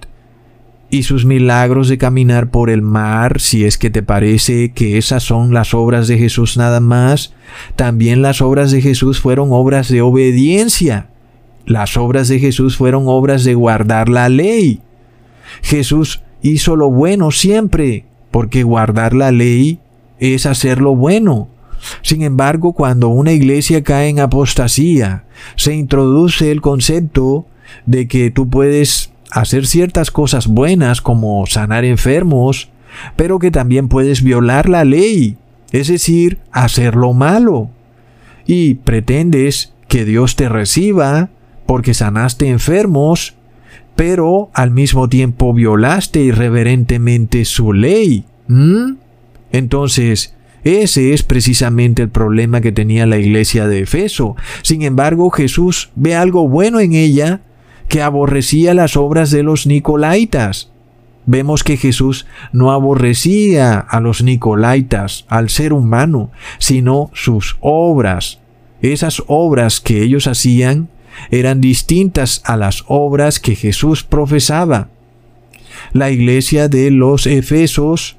y sus milagros de caminar por el mar, si es que te parece que esas son las obras de Jesús nada más, también las obras de Jesús fueron obras de obediencia. Las obras de Jesús fueron obras de guardar la ley. Jesús hizo lo bueno siempre, porque guardar la ley es hacer lo bueno. Sin embargo, cuando una iglesia cae en apostasía, se introduce el concepto de que tú puedes hacer ciertas cosas buenas como sanar enfermos, pero que también puedes violar la ley, es decir, hacer lo malo. Y pretendes que Dios te reciba porque sanaste enfermos, pero al mismo tiempo violaste irreverentemente su ley. Entonces, ese es precisamente el problema que tenía la iglesia de Efeso. Sin embargo, Jesús ve algo bueno en ella que aborrecía las obras de los Nicolaitas. Vemos que Jesús no aborrecía a los Nicolaitas, al ser humano, sino sus obras. Esas obras que ellos hacían eran distintas a las obras que Jesús profesaba. La iglesia de los Efesos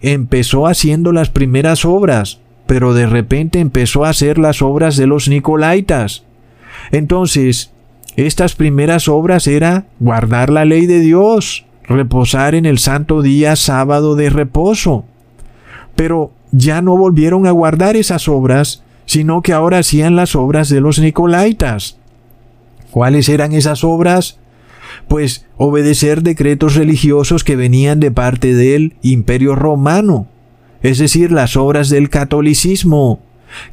empezó haciendo las primeras obras, pero de repente empezó a hacer las obras de los Nicolaitas. Entonces, estas primeras obras era guardar la ley de Dios, reposar en el santo día sábado de reposo. Pero ya no volvieron a guardar esas obras, sino que ahora hacían las obras de los Nicolaitas. ¿Cuáles eran esas obras? Pues obedecer decretos religiosos que venían de parte del imperio romano, es decir, las obras del catolicismo,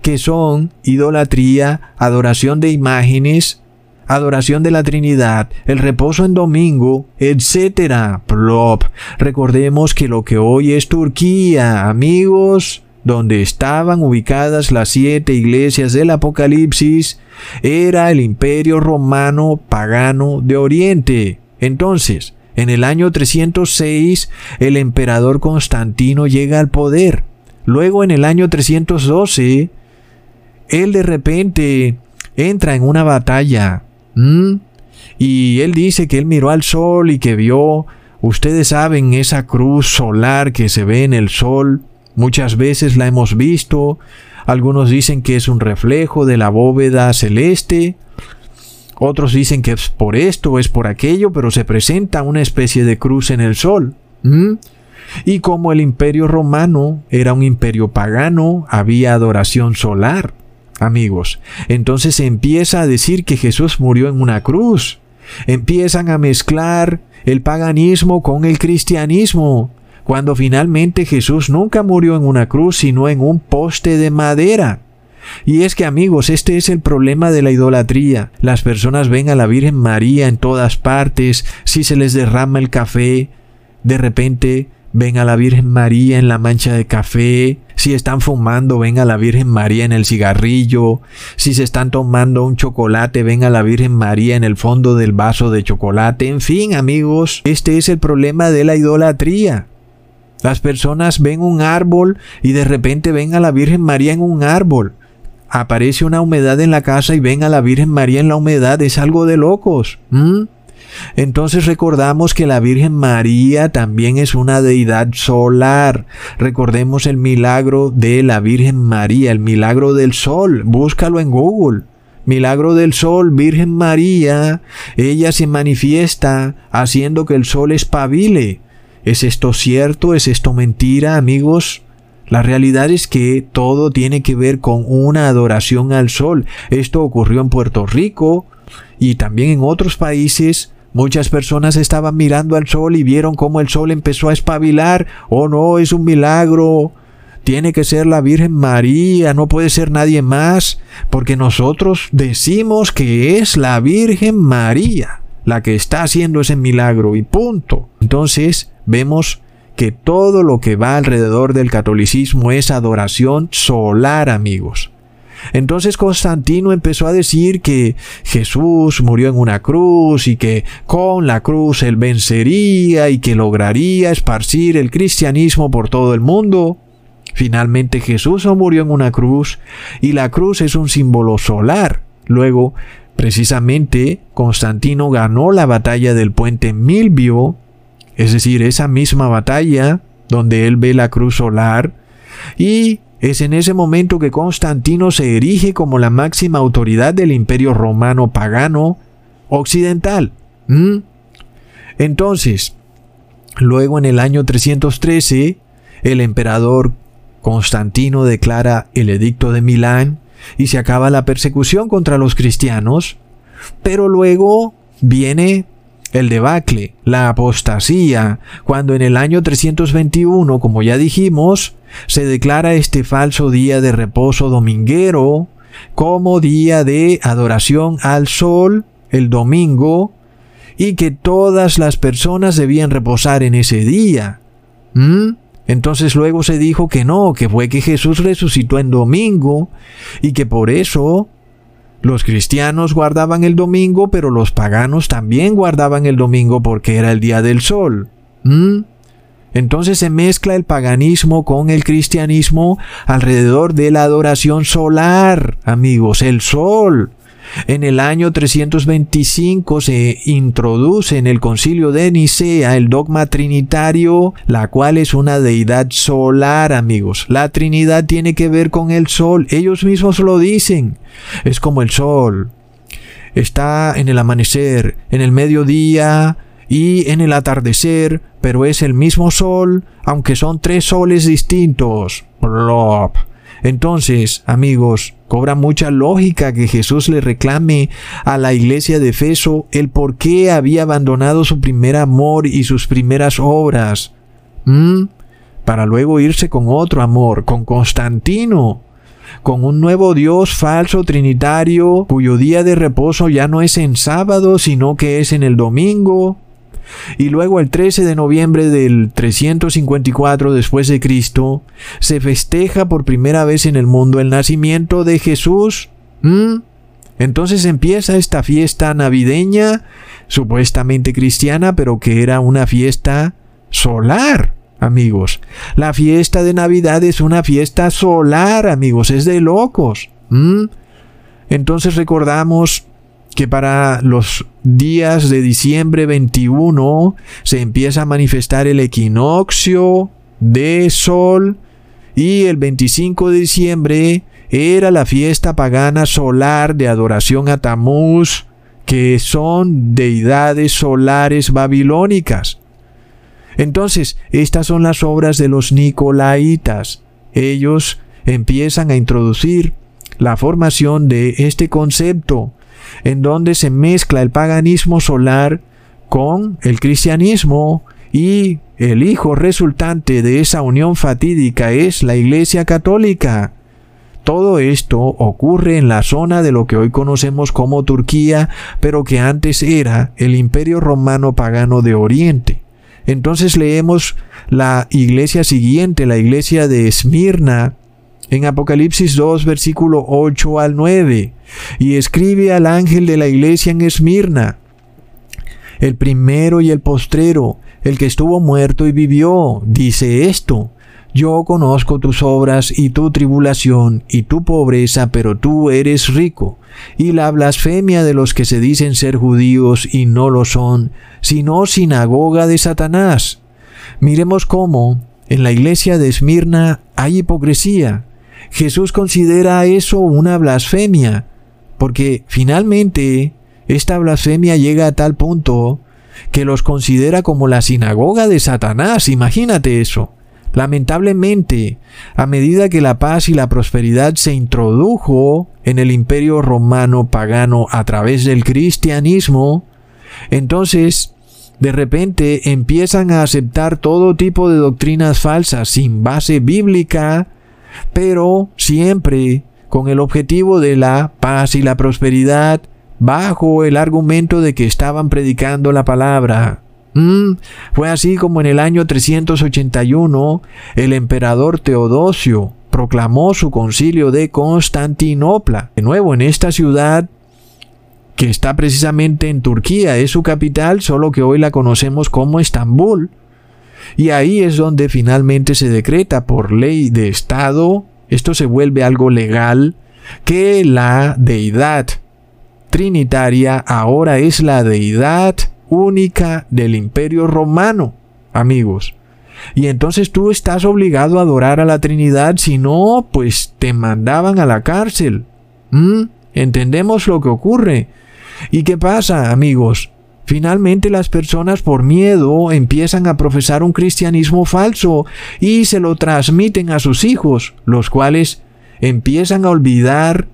que son idolatría, adoración de imágenes, adoración de la Trinidad, el reposo en domingo, etc. Plop. Recordemos que lo que hoy es Turquía, amigos, donde estaban ubicadas las siete iglesias del Apocalipsis, era el imperio romano pagano de Oriente. Entonces, En el año 306 el emperador Constantino llega al poder. Luego en el año 312 él de repente entra en una batalla. Y él dice que él miró al sol y que vio, ustedes saben, esa cruz solar que se ve en el sol. Muchas veces la hemos visto. Algunos dicen que es un reflejo de la bóveda celeste. Otros dicen que es por esto o es por aquello, pero se presenta una especie de cruz en el sol. Y como el imperio romano era un imperio pagano, había adoración solar, amigos. Entonces se empieza a decir que Jesús murió en una cruz. Empiezan a mezclar el paganismo con el cristianismo, cuando finalmente Jesús nunca murió en una cruz, sino en un poste de madera. Y es que amigos, este es el problema de la idolatría. Las personas ven a la Virgen María en todas partes, si se les derrama el café, de repente ven a la Virgen María en la mancha de café, si están fumando, ven a la Virgen María en el cigarrillo, si se están tomando un chocolate, ven a la Virgen María en el fondo del vaso de chocolate, en fin amigos, este es el problema de la idolatría. Las personas ven un árbol y de repente ven a la Virgen María en un árbol aparece una humedad en la casa y ven a la Virgen María en la humedad, es algo de locos. Entonces recordamos que la Virgen María también es una deidad solar. Recordemos el milagro de la Virgen María, el milagro del sol. Búscalo en Google. Milagro del sol, Virgen María. Ella se manifiesta haciendo que el sol espabile. ¿Es esto cierto? ¿Es esto mentira, amigos? La realidad es que todo tiene que ver con una adoración al sol. Esto ocurrió en Puerto Rico y también en otros países. Muchas personas estaban mirando al sol y vieron cómo el sol empezó a espabilar. Oh no, es un milagro. Tiene que ser la Virgen María, no puede ser nadie más, porque nosotros decimos que es la Virgen María la que está haciendo ese milagro y punto. Entonces vemos que todo lo que va alrededor del catolicismo es adoración solar, amigos. Entonces Constantino empezó a decir que Jesús murió en una cruz y que con la cruz él vencería y que lograría esparcir el cristianismo por todo el mundo. Finalmente Jesús no murió en una cruz y la cruz es un símbolo solar. Luego, precisamente, Constantino ganó la batalla del puente Milvio es decir, esa misma batalla donde él ve la cruz solar y es en ese momento que Constantino se erige como la máxima autoridad del imperio romano pagano occidental. Entonces, luego en el año 313, el emperador Constantino declara el edicto de Milán y se acaba la persecución contra los cristianos, pero luego viene el debacle, la apostasía, cuando en el año 321, como ya dijimos, se declara este falso día de reposo dominguero como día de adoración al sol, el domingo, y que todas las personas debían reposar en ese día. ¿Mm? Entonces luego se dijo que no, que fue que Jesús resucitó en domingo y que por eso los cristianos guardaban el domingo, pero los paganos también guardaban el domingo porque era el día del sol. ¿Mm? Entonces se mezcla el paganismo con el cristianismo alrededor de la adoración solar, amigos, el sol. En el año 325 se introduce en el concilio de Nicea el dogma trinitario, la cual es una deidad solar, amigos. La Trinidad tiene que ver con el sol, ellos mismos lo dicen. Es como el sol. Está en el amanecer, en el mediodía y en el atardecer, pero es el mismo sol, aunque son tres soles distintos. Plop. Entonces, amigos, cobra mucha lógica que Jesús le reclame a la iglesia de Efeso el por qué había abandonado su primer amor y sus primeras obras. ¿Mm? Para luego irse con otro amor, con Constantino, con un nuevo Dios falso trinitario, cuyo día de reposo ya no es en sábado, sino que es en el domingo. Y luego el 13 de noviembre del 354 después de Cristo se festeja por primera vez en el mundo el nacimiento de Jesús. Entonces empieza esta fiesta navideña, supuestamente cristiana, pero que era una fiesta solar, amigos. La fiesta de Navidad es una fiesta solar, amigos, es de locos. Entonces recordamos que para los días de diciembre 21 se empieza a manifestar el equinoccio de sol y el 25 de diciembre era la fiesta pagana solar de adoración a Tamuz, que son deidades solares babilónicas. Entonces, estas son las obras de los Nicolaitas. Ellos empiezan a introducir la formación de este concepto, en donde se mezcla el paganismo solar con el cristianismo y el hijo resultante de esa unión fatídica es la Iglesia Católica. Todo esto ocurre en la zona de lo que hoy conocemos como Turquía, pero que antes era el Imperio Romano Pagano de Oriente. Entonces leemos la iglesia siguiente, la iglesia de Esmirna, en Apocalipsis 2, versículo 8 al 9, y escribe al ángel de la iglesia en Esmirna, el primero y el postrero, el que estuvo muerto y vivió, dice esto. Yo conozco tus obras y tu tribulación y tu pobreza, pero tú eres rico, y la blasfemia de los que se dicen ser judíos y no lo son, sino sinagoga de Satanás. Miremos cómo en la iglesia de Esmirna hay hipocresía. Jesús considera eso una blasfemia, porque finalmente esta blasfemia llega a tal punto que los considera como la sinagoga de Satanás. Imagínate eso. Lamentablemente, a medida que la paz y la prosperidad se introdujo en el imperio romano pagano a través del cristianismo, entonces de repente empiezan a aceptar todo tipo de doctrinas falsas sin base bíblica, pero siempre con el objetivo de la paz y la prosperidad bajo el argumento de que estaban predicando la palabra. Mm, fue así como en el año 381 el emperador Teodosio proclamó su concilio de Constantinopla. De nuevo, en esta ciudad que está precisamente en Turquía, es su capital, solo que hoy la conocemos como Estambul. Y ahí es donde finalmente se decreta por ley de Estado, esto se vuelve algo legal, que la deidad trinitaria ahora es la deidad única del imperio romano, amigos. Y entonces tú estás obligado a adorar a la Trinidad, si no, pues te mandaban a la cárcel. ¿Mm? ¿Entendemos lo que ocurre? ¿Y qué pasa, amigos? Finalmente las personas por miedo empiezan a profesar un cristianismo falso y se lo transmiten a sus hijos, los cuales empiezan a olvidar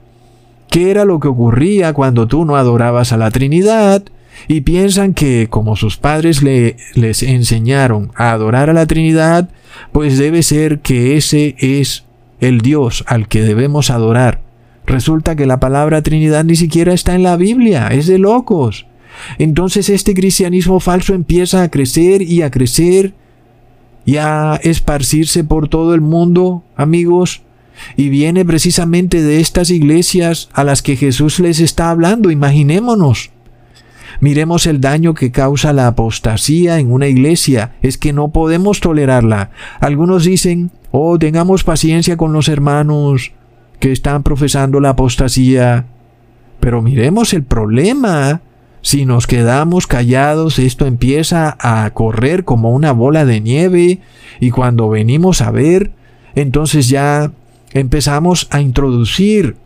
qué era lo que ocurría cuando tú no adorabas a la Trinidad y piensan que como sus padres le, les enseñaron a adorar a la Trinidad, pues debe ser que ese es el Dios al que debemos adorar. Resulta que la palabra Trinidad ni siquiera está en la Biblia, es de locos. Entonces este cristianismo falso empieza a crecer y a crecer y a esparcirse por todo el mundo, amigos, y viene precisamente de estas iglesias a las que Jesús les está hablando, imaginémonos. Miremos el daño que causa la apostasía en una iglesia. Es que no podemos tolerarla. Algunos dicen, oh, tengamos paciencia con los hermanos que están profesando la apostasía. Pero miremos el problema. Si nos quedamos callados, esto empieza a correr como una bola de nieve y cuando venimos a ver, entonces ya empezamos a introducir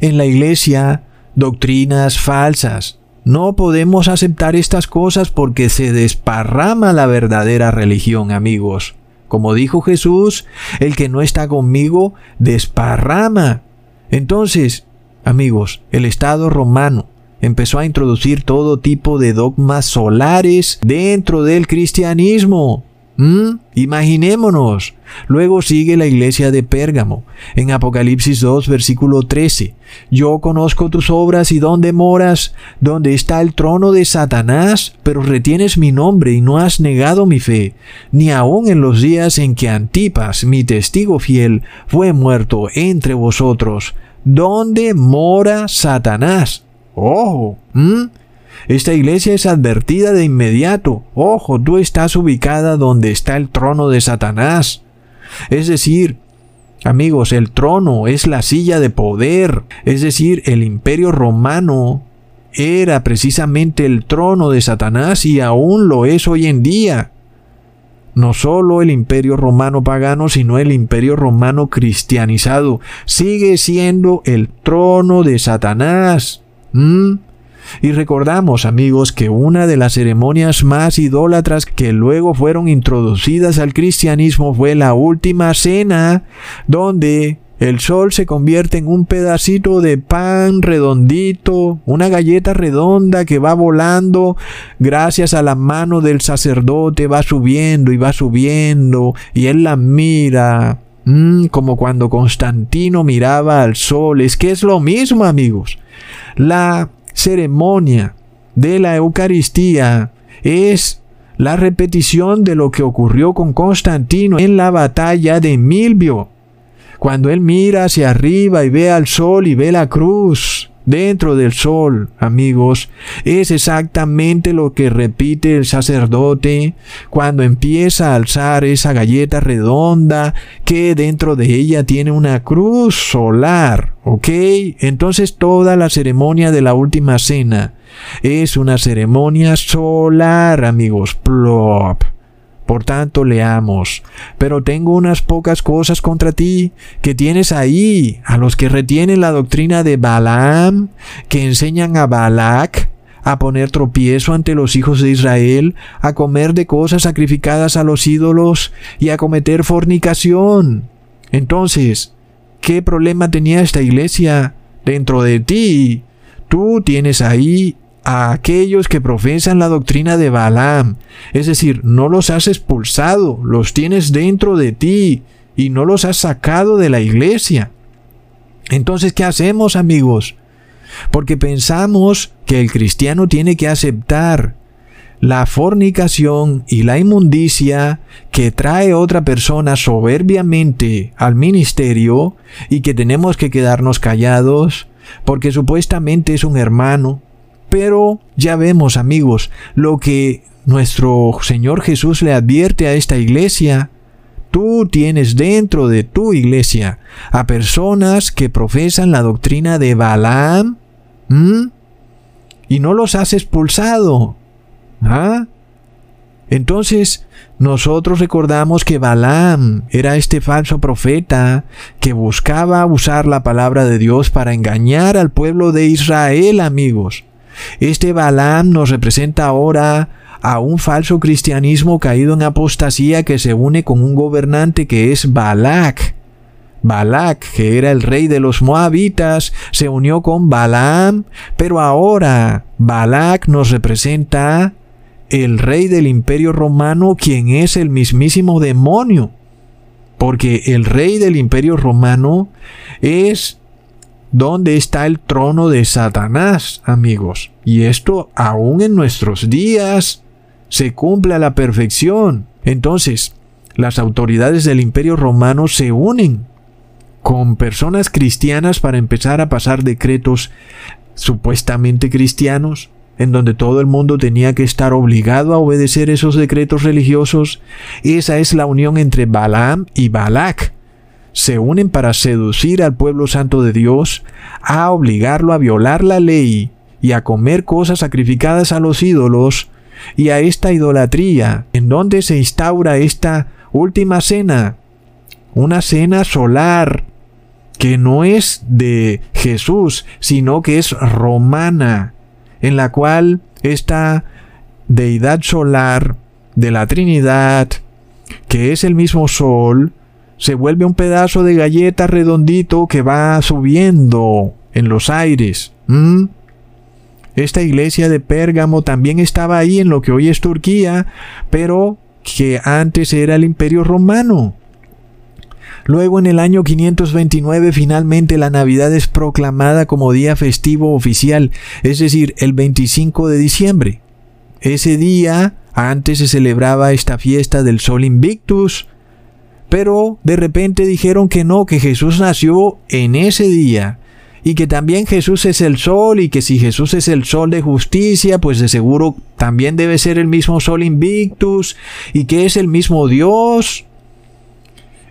en la iglesia doctrinas falsas. No podemos aceptar estas cosas porque se desparrama la verdadera religión, amigos. Como dijo Jesús, el que no está conmigo desparrama. Entonces, amigos, el Estado romano empezó a introducir todo tipo de dogmas solares dentro del cristianismo. ¿Mm? Imaginémonos. Luego sigue la iglesia de Pérgamo, en Apocalipsis 2, versículo 13. Yo conozco tus obras y dónde moras, donde está el trono de Satanás, pero retienes mi nombre y no has negado mi fe, ni aun en los días en que Antipas, mi testigo fiel, fue muerto entre vosotros. donde mora Satanás. Ojo, esta iglesia es advertida de inmediato. Ojo, tú estás ubicada donde está el trono de Satanás. Es decir, amigos, el trono es la silla de poder. Es decir, el imperio romano era precisamente el trono de Satanás y aún lo es hoy en día. No solo el imperio romano pagano, sino el imperio romano cristianizado. Sigue siendo el trono de Satanás. ¿Mm? Y recordamos, amigos, que una de las ceremonias más idólatras que luego fueron introducidas al cristianismo fue la última cena, donde el sol se convierte en un pedacito de pan redondito, una galleta redonda que va volando gracias a la mano del sacerdote, va subiendo y va subiendo, y él la mira, mm, como cuando Constantino miraba al sol. Es que es lo mismo, amigos. La ceremonia de la Eucaristía es la repetición de lo que ocurrió con Constantino en la batalla de Milvio. Cuando Él mira hacia arriba y ve al sol y ve la cruz dentro del sol, amigos, es exactamente lo que repite el sacerdote cuando empieza a alzar esa galleta redonda que dentro de ella tiene una cruz solar, ¿ok? Entonces toda la ceremonia de la última cena es una ceremonia solar, amigos, plop. Por tanto, leamos. Pero tengo unas pocas cosas contra ti, que tienes ahí a los que retienen la doctrina de Balaam, que enseñan a Balac a poner tropiezo ante los hijos de Israel, a comer de cosas sacrificadas a los ídolos y a cometer fornicación. Entonces, ¿qué problema tenía esta iglesia dentro de ti? Tú tienes ahí a aquellos que profesan la doctrina de Balaam. Es decir, no los has expulsado, los tienes dentro de ti y no los has sacado de la iglesia. Entonces, ¿qué hacemos amigos? Porque pensamos que el cristiano tiene que aceptar la fornicación y la inmundicia que trae otra persona soberbiamente al ministerio y que tenemos que quedarnos callados porque supuestamente es un hermano pero ya vemos, amigos, lo que nuestro Señor Jesús le advierte a esta iglesia. Tú tienes dentro de tu iglesia a personas que profesan la doctrina de Balaam y no los has expulsado. ¿Ah? Entonces, nosotros recordamos que Balaam era este falso profeta que buscaba usar la palabra de Dios para engañar al pueblo de Israel, amigos. Este Balaam nos representa ahora a un falso cristianismo caído en apostasía que se une con un gobernante que es Balak. Balak, que era el rey de los moabitas, se unió con Balaam, pero ahora Balak nos representa el rey del imperio romano, quien es el mismísimo demonio. Porque el rey del imperio romano es ¿Dónde está el trono de Satanás, amigos? Y esto aún en nuestros días se cumple a la perfección. Entonces, las autoridades del imperio romano se unen con personas cristianas para empezar a pasar decretos supuestamente cristianos, en donde todo el mundo tenía que estar obligado a obedecer esos decretos religiosos. Esa es la unión entre Balaam y Balak se unen para seducir al pueblo santo de Dios, a obligarlo a violar la ley y a comer cosas sacrificadas a los ídolos, y a esta idolatría, en donde se instaura esta última cena, una cena solar, que no es de Jesús, sino que es romana, en la cual esta deidad solar de la Trinidad, que es el mismo sol, se vuelve un pedazo de galleta redondito que va subiendo en los aires. Esta iglesia de Pérgamo también estaba ahí en lo que hoy es Turquía, pero que antes era el imperio romano. Luego en el año 529 finalmente la Navidad es proclamada como día festivo oficial, es decir, el 25 de diciembre. Ese día antes se celebraba esta fiesta del Sol Invictus, pero de repente dijeron que no, que Jesús nació en ese día. y que también Jesús es el sol y que si Jesús es el sol de justicia, pues de seguro también debe ser el mismo sol invictus y que es el mismo Dios.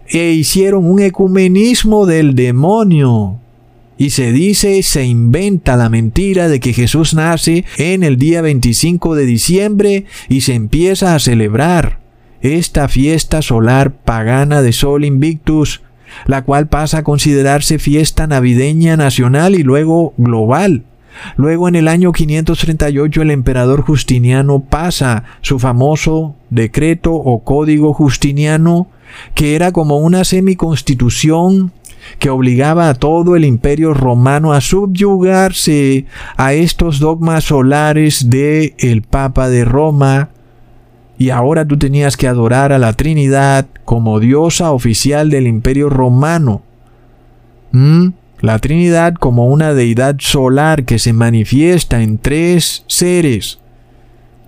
E hicieron un ecumenismo del demonio. Y se dice, se inventa la mentira de que Jesús nace en el día 25 de diciembre y se empieza a celebrar esta fiesta solar pagana de Sol Invictus la cual pasa a considerarse fiesta navideña nacional y luego global. Luego en el año 538 el emperador Justiniano pasa su famoso decreto o código justiniano, que era como una semiconstitución que obligaba a todo el imperio romano a subyugarse a estos dogmas solares de el Papa de Roma, y ahora tú tenías que adorar a la Trinidad como diosa oficial del imperio romano. ¿Mm? La Trinidad como una deidad solar que se manifiesta en tres seres.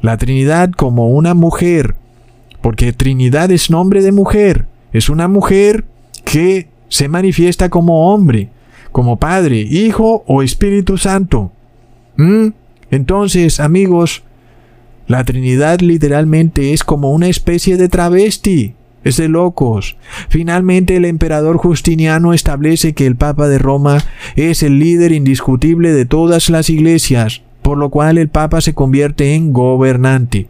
La Trinidad como una mujer, porque Trinidad es nombre de mujer. Es una mujer que se manifiesta como hombre, como Padre, Hijo o Espíritu Santo. ¿Mm? Entonces, amigos, la Trinidad literalmente es como una especie de travesti. Es de locos. Finalmente el emperador Justiniano establece que el Papa de Roma es el líder indiscutible de todas las iglesias, por lo cual el Papa se convierte en gobernante,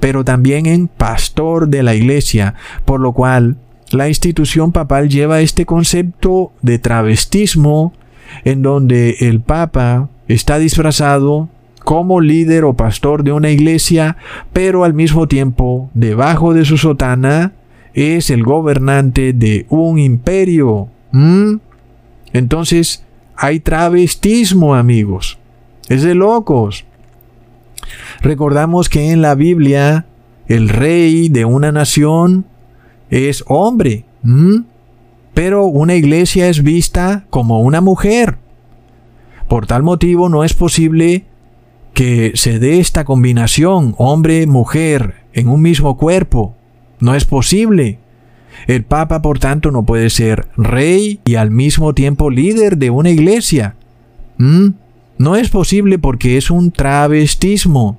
pero también en pastor de la iglesia, por lo cual la institución papal lleva este concepto de travestismo en donde el Papa está disfrazado como líder o pastor de una iglesia, pero al mismo tiempo, debajo de su sotana, es el gobernante de un imperio. ¿Mm? Entonces, hay travestismo, amigos. Es de locos. Recordamos que en la Biblia, el rey de una nación es hombre. ¿Mm? Pero una iglesia es vista como una mujer. Por tal motivo no es posible que se dé esta combinación hombre-mujer en un mismo cuerpo. No es posible. El Papa, por tanto, no puede ser rey y al mismo tiempo líder de una iglesia. ¿Mm? No es posible porque es un travestismo.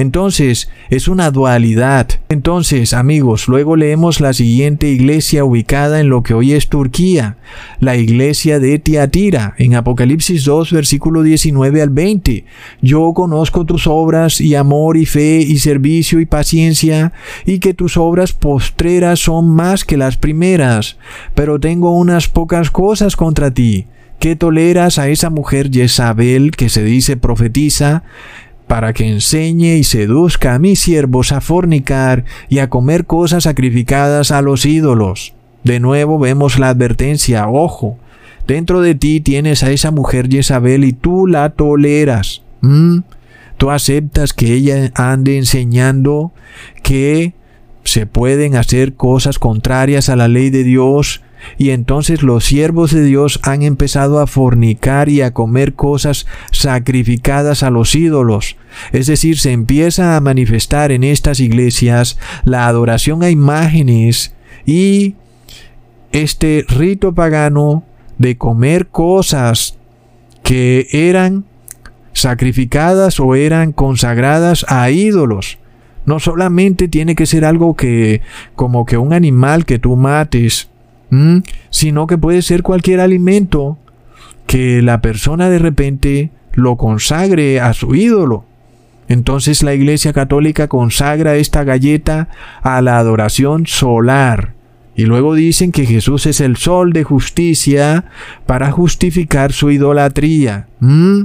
Entonces, es una dualidad. Entonces, amigos, luego leemos la siguiente iglesia ubicada en lo que hoy es Turquía, la iglesia de Tiatira, en Apocalipsis 2, versículo 19 al 20. Yo conozco tus obras y amor y fe y servicio y paciencia, y que tus obras postreras son más que las primeras, pero tengo unas pocas cosas contra ti que toleras a esa mujer Jezabel que se dice profetiza, para que enseñe y seduzca a mis siervos a fornicar y a comer cosas sacrificadas a los ídolos. De nuevo vemos la advertencia, ojo, dentro de ti tienes a esa mujer Jezabel y tú la toleras. ¿Mm? Tú aceptas que ella ande enseñando que se pueden hacer cosas contrarias a la ley de Dios y entonces los siervos de Dios han empezado a fornicar y a comer cosas sacrificadas a los ídolos. Es decir, se empieza a manifestar en estas iglesias la adoración a imágenes y este rito pagano de comer cosas que eran sacrificadas o eran consagradas a ídolos. No solamente tiene que ser algo que como que un animal que tú mates Mm, sino que puede ser cualquier alimento que la persona de repente lo consagre a su ídolo. Entonces la Iglesia Católica consagra esta galleta a la adoración solar. Y luego dicen que Jesús es el sol de justicia para justificar su idolatría. Mm.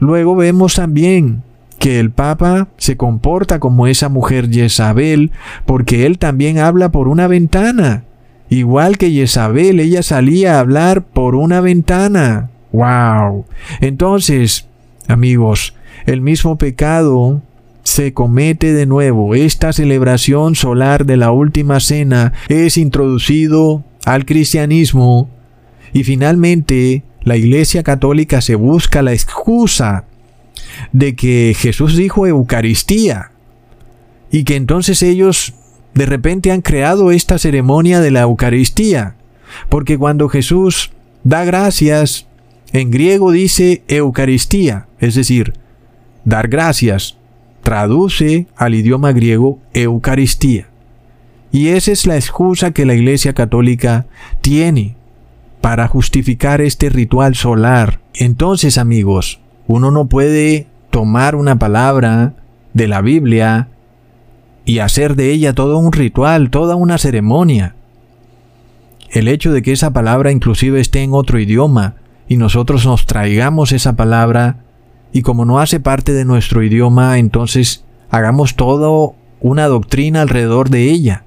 Luego vemos también que el Papa se comporta como esa mujer Jezabel porque él también habla por una ventana. Igual que Jezabel, ella salía a hablar por una ventana. ¡Wow! Entonces, amigos, el mismo pecado se comete de nuevo. Esta celebración solar de la última cena es introducido al cristianismo y finalmente la Iglesia Católica se busca la excusa de que Jesús dijo Eucaristía y que entonces ellos de repente han creado esta ceremonia de la Eucaristía, porque cuando Jesús da gracias En griego dice Eucaristía, es decir, dar gracias. Traduce al idioma griego Eucaristía. Y esa es la excusa que la Iglesia Católica tiene para justificar este ritual solar. Entonces, amigos, uno no puede tomar una palabra de la Biblia y hacer de ella todo un ritual, toda una ceremonia. El hecho de que esa palabra inclusive esté en otro idioma y nosotros nos traigamos esa palabra y como no hace parte de nuestro idioma, entonces hagamos todo una doctrina alrededor de ella.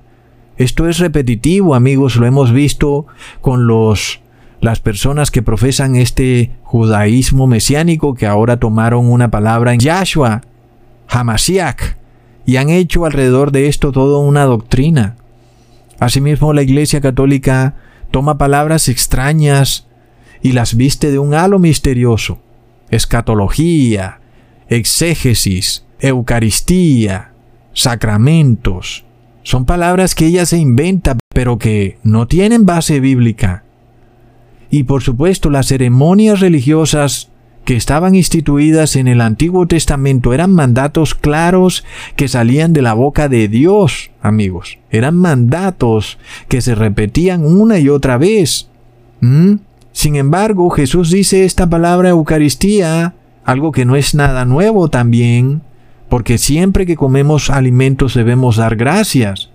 Esto es repetitivo, amigos, lo hemos visto con los las personas que profesan este judaísmo mesiánico que ahora tomaron una palabra en Yahshua, Hamasiach, y han hecho alrededor de esto toda una doctrina. Asimismo, la Iglesia Católica toma palabras extrañas y las viste de un halo misterioso. Escatología, exégesis, Eucaristía, sacramentos. Son palabras que ella se inventa, pero que no tienen base bíblica. Y por supuesto las ceremonias religiosas que estaban instituidas en el Antiguo Testamento eran mandatos claros que salían de la boca de Dios, amigos. Eran mandatos que se repetían una y otra vez. ¿Mm? Sin embargo, Jesús dice esta palabra Eucaristía, algo que no es nada nuevo también, porque siempre que comemos alimentos debemos dar gracias.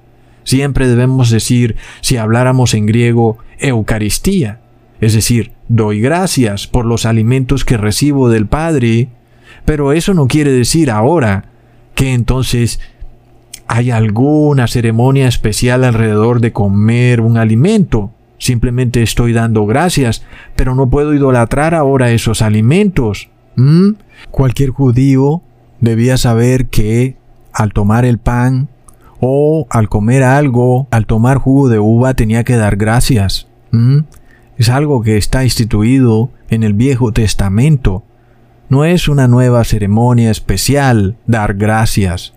Siempre debemos decir, si habláramos en griego, Eucaristía. Es decir, doy gracias por los alimentos que recibo del Padre, pero eso no quiere decir ahora que entonces hay alguna ceremonia especial alrededor de comer un alimento. Simplemente estoy dando gracias, pero no puedo idolatrar ahora esos alimentos. ¿Mm? Cualquier judío debía saber que al tomar el pan o al comer algo, al tomar jugo de uva, tenía que dar gracias. Es algo que está instituido en el Viejo Testamento. No es una nueva ceremonia especial dar gracias.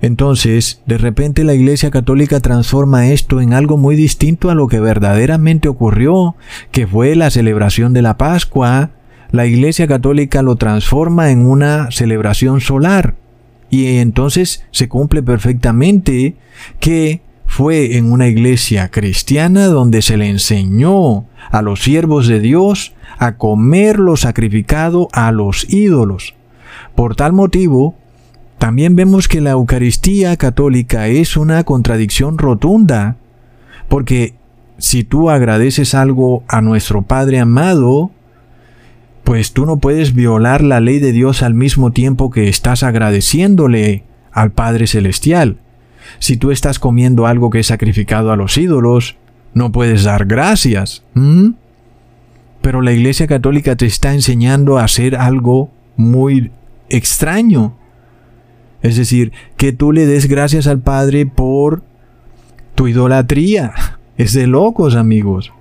Entonces, de repente la Iglesia Católica transforma esto en algo muy distinto a lo que verdaderamente ocurrió, que fue la celebración de la Pascua, la Iglesia Católica lo transforma en una celebración solar. Y entonces se cumple perfectamente que fue en una iglesia cristiana donde se le enseñó a los siervos de Dios a comer lo sacrificado a los ídolos. Por tal motivo, también vemos que la Eucaristía católica es una contradicción rotunda, porque si tú agradeces algo a nuestro Padre amado, pues tú no puedes violar la ley de Dios al mismo tiempo que estás agradeciéndole al Padre Celestial. Si tú estás comiendo algo que es sacrificado a los ídolos, no puedes dar gracias. Pero la Iglesia Católica te está enseñando a hacer algo muy extraño. Es decir, que tú le des gracias al Padre por tu idolatría. Es de locos, amigos.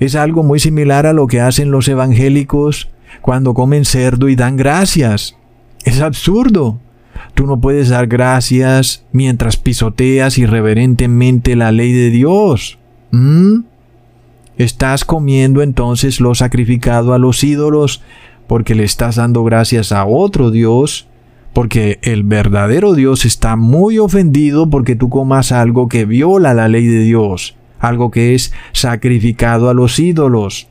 Es algo muy similar a lo que hacen los evangélicos cuando comen cerdo y dan gracias. Es absurdo. Tú no puedes dar gracias mientras pisoteas irreverentemente la ley de Dios. ¿Mm? Estás comiendo entonces lo sacrificado a los ídolos porque le estás dando gracias a otro Dios, porque el verdadero Dios está muy ofendido porque tú comas algo que viola la ley de Dios, algo que es sacrificado a los ídolos.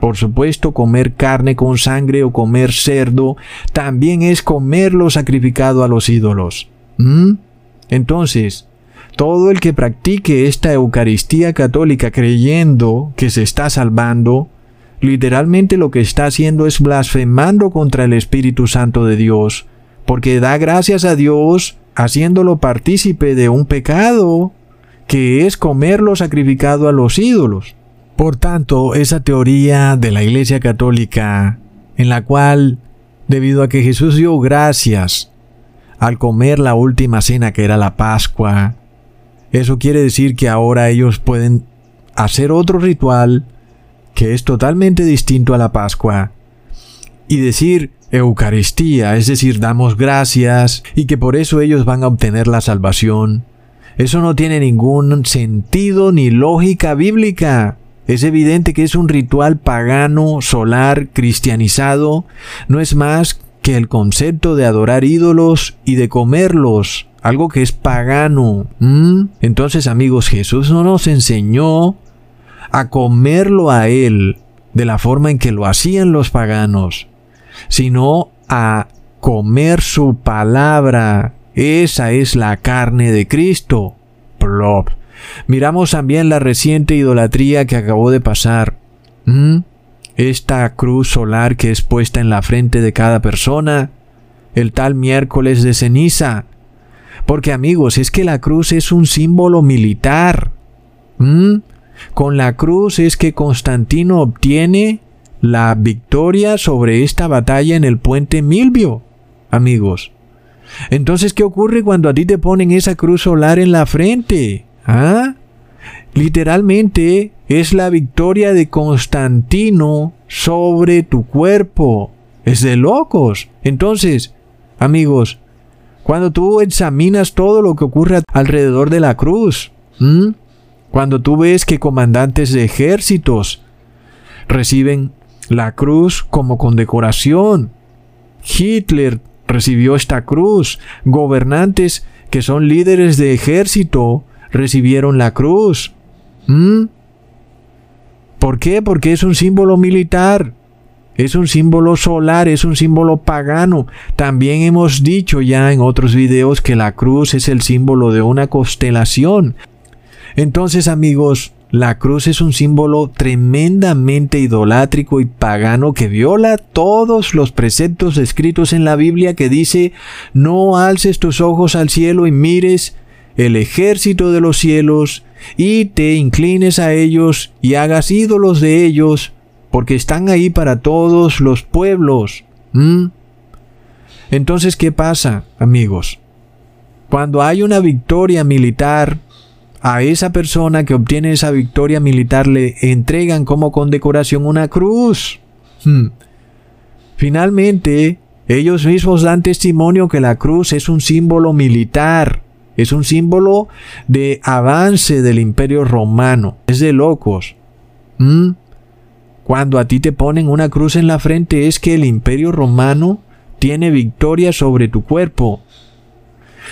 Por supuesto, comer carne con sangre o comer cerdo también es comer lo sacrificado a los ídolos. ¿Mm? Entonces, todo el que practique esta Eucaristía católica creyendo que se está salvando, literalmente lo que está haciendo es blasfemando contra el Espíritu Santo de Dios, porque da gracias a Dios haciéndolo partícipe de un pecado, que es comer lo sacrificado a los ídolos. Por tanto, esa teoría de la Iglesia Católica, en la cual, debido a que Jesús dio gracias al comer la última cena que era la Pascua, eso quiere decir que ahora ellos pueden hacer otro ritual que es totalmente distinto a la Pascua y decir Eucaristía, es decir, damos gracias y que por eso ellos van a obtener la salvación. Eso no tiene ningún sentido ni lógica bíblica. Es evidente que es un ritual pagano, solar, cristianizado, no es más que el concepto de adorar ídolos y de comerlos, algo que es pagano. Entonces amigos, Jesús no nos enseñó a comerlo a Él de la forma en que lo hacían los paganos, sino a comer su palabra. Esa es la carne de Cristo. Plop. Miramos también la reciente idolatría que acabó de pasar. ¿Mm? Esta cruz solar que es puesta en la frente de cada persona. El tal miércoles de ceniza. Porque amigos, es que la cruz es un símbolo militar. ¿Mm? Con la cruz es que Constantino obtiene la victoria sobre esta batalla en el puente Milvio, amigos. Entonces, ¿qué ocurre cuando a ti te ponen esa cruz solar en la frente? ¿Ah? Literalmente es la victoria de Constantino sobre tu cuerpo. Es de locos. Entonces, amigos, cuando tú examinas todo lo que ocurre alrededor de la cruz, cuando tú ves que comandantes de ejércitos reciben la cruz como condecoración, Hitler recibió esta cruz, gobernantes que son líderes de ejército recibieron la cruz. ¿Mm? ¿Por qué? Porque es un símbolo militar. Es un símbolo solar, es un símbolo pagano. También hemos dicho ya en otros videos que la cruz es el símbolo de una constelación. Entonces amigos, la cruz es un símbolo tremendamente idolátrico y pagano que viola todos los preceptos escritos en la Biblia que dice, no alces tus ojos al cielo y mires el ejército de los cielos, y te inclines a ellos y hagas ídolos de ellos, porque están ahí para todos los pueblos. ¿Mm? Entonces, ¿qué pasa, amigos? Cuando hay una victoria militar, a esa persona que obtiene esa victoria militar le entregan como condecoración una cruz. ¿Mm? Finalmente, ellos mismos dan testimonio que la cruz es un símbolo militar es un símbolo de avance del imperio romano. Es de locos. ¿Mm? Cuando a ti te ponen una cruz en la frente es que el imperio romano tiene victoria sobre tu cuerpo.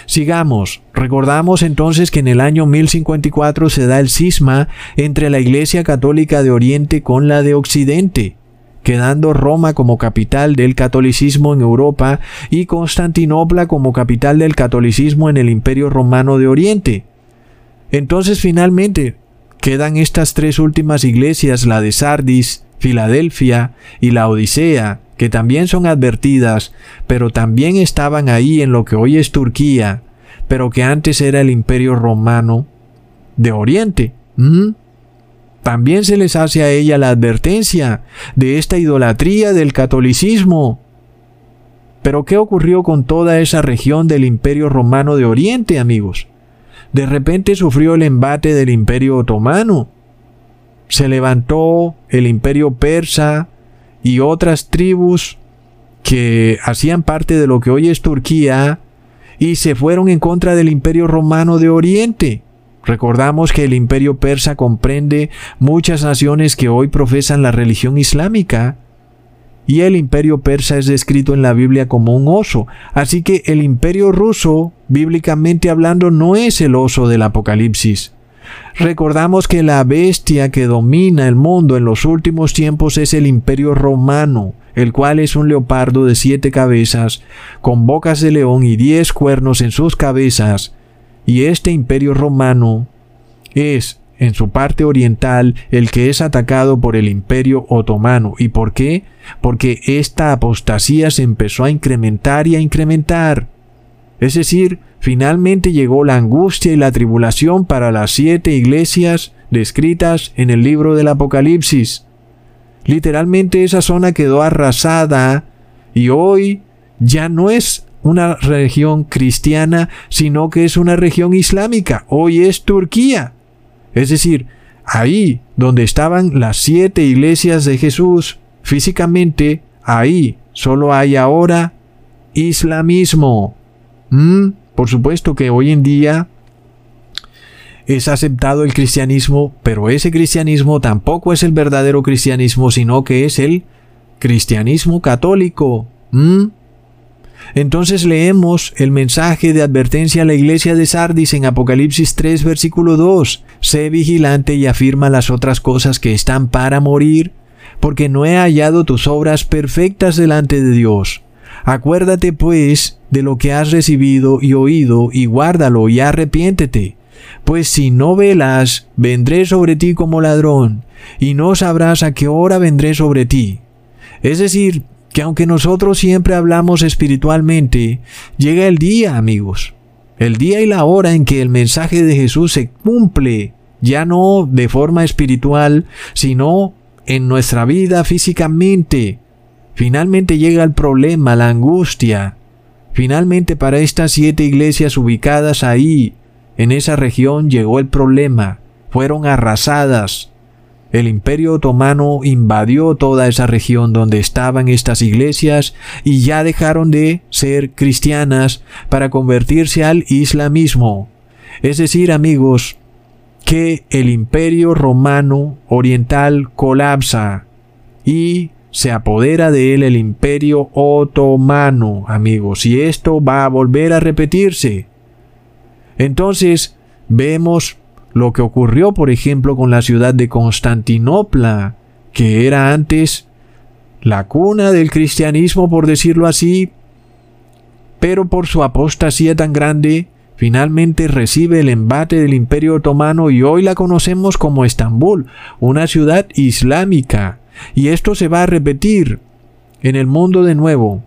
Sigamos. Recordamos entonces que en el año 1054 se da el cisma entre la Iglesia Católica de Oriente con la de Occidente quedando Roma como capital del catolicismo en Europa y Constantinopla como capital del catolicismo en el Imperio Romano de Oriente. Entonces finalmente quedan estas tres últimas iglesias, la de Sardis, Filadelfia y la Odisea, que también son advertidas, pero también estaban ahí en lo que hoy es Turquía, pero que antes era el Imperio Romano de Oriente. ¿Mm? También se les hace a ella la advertencia de esta idolatría del catolicismo. Pero ¿qué ocurrió con toda esa región del imperio romano de Oriente, amigos? De repente sufrió el embate del imperio otomano. Se levantó el imperio persa y otras tribus que hacían parte de lo que hoy es Turquía y se fueron en contra del imperio romano de Oriente. Recordamos que el imperio persa comprende muchas naciones que hoy profesan la religión islámica, y el imperio persa es descrito en la Biblia como un oso, así que el imperio ruso, bíblicamente hablando, no es el oso del Apocalipsis. Recordamos que la bestia que domina el mundo en los últimos tiempos es el imperio romano, el cual es un leopardo de siete cabezas, con bocas de león y diez cuernos en sus cabezas, y este imperio romano es, en su parte oriental, el que es atacado por el imperio otomano. ¿Y por qué? Porque esta apostasía se empezó a incrementar y a incrementar. Es decir, finalmente llegó la angustia y la tribulación para las siete iglesias descritas en el libro del Apocalipsis. Literalmente esa zona quedó arrasada y hoy ya no es una región cristiana, sino que es una región islámica. Hoy es Turquía. Es decir, ahí donde estaban las siete iglesias de Jesús, físicamente, ahí solo hay ahora islamismo. Mm, por supuesto que hoy en día es aceptado el cristianismo, pero ese cristianismo tampoco es el verdadero cristianismo, sino que es el cristianismo católico. Entonces leemos el mensaje de advertencia a la iglesia de Sardis en Apocalipsis 3, versículo 2. Sé vigilante y afirma las otras cosas que están para morir, porque no he hallado tus obras perfectas delante de Dios. Acuérdate pues de lo que has recibido y oído, y guárdalo y arrepiéntete. Pues si no velas, vendré sobre ti como ladrón, y no sabrás a qué hora vendré sobre ti. Es decir, que aunque nosotros siempre hablamos espiritualmente, llega el día, amigos, el día y la hora en que el mensaje de Jesús se cumple, ya no de forma espiritual, sino en nuestra vida físicamente. Finalmente llega el problema, la angustia. Finalmente para estas siete iglesias ubicadas ahí, en esa región, llegó el problema. Fueron arrasadas, el imperio otomano invadió toda esa región donde estaban estas iglesias y ya dejaron de ser cristianas para convertirse al islamismo. Es decir, amigos, que el imperio romano oriental colapsa y se apodera de él el imperio otomano, amigos, y esto va a volver a repetirse. Entonces, vemos lo que ocurrió, por ejemplo, con la ciudad de Constantinopla, que era antes la cuna del cristianismo, por decirlo así, pero por su apostasía tan grande, finalmente recibe el embate del imperio otomano y hoy la conocemos como Estambul, una ciudad islámica. Y esto se va a repetir en el mundo de nuevo,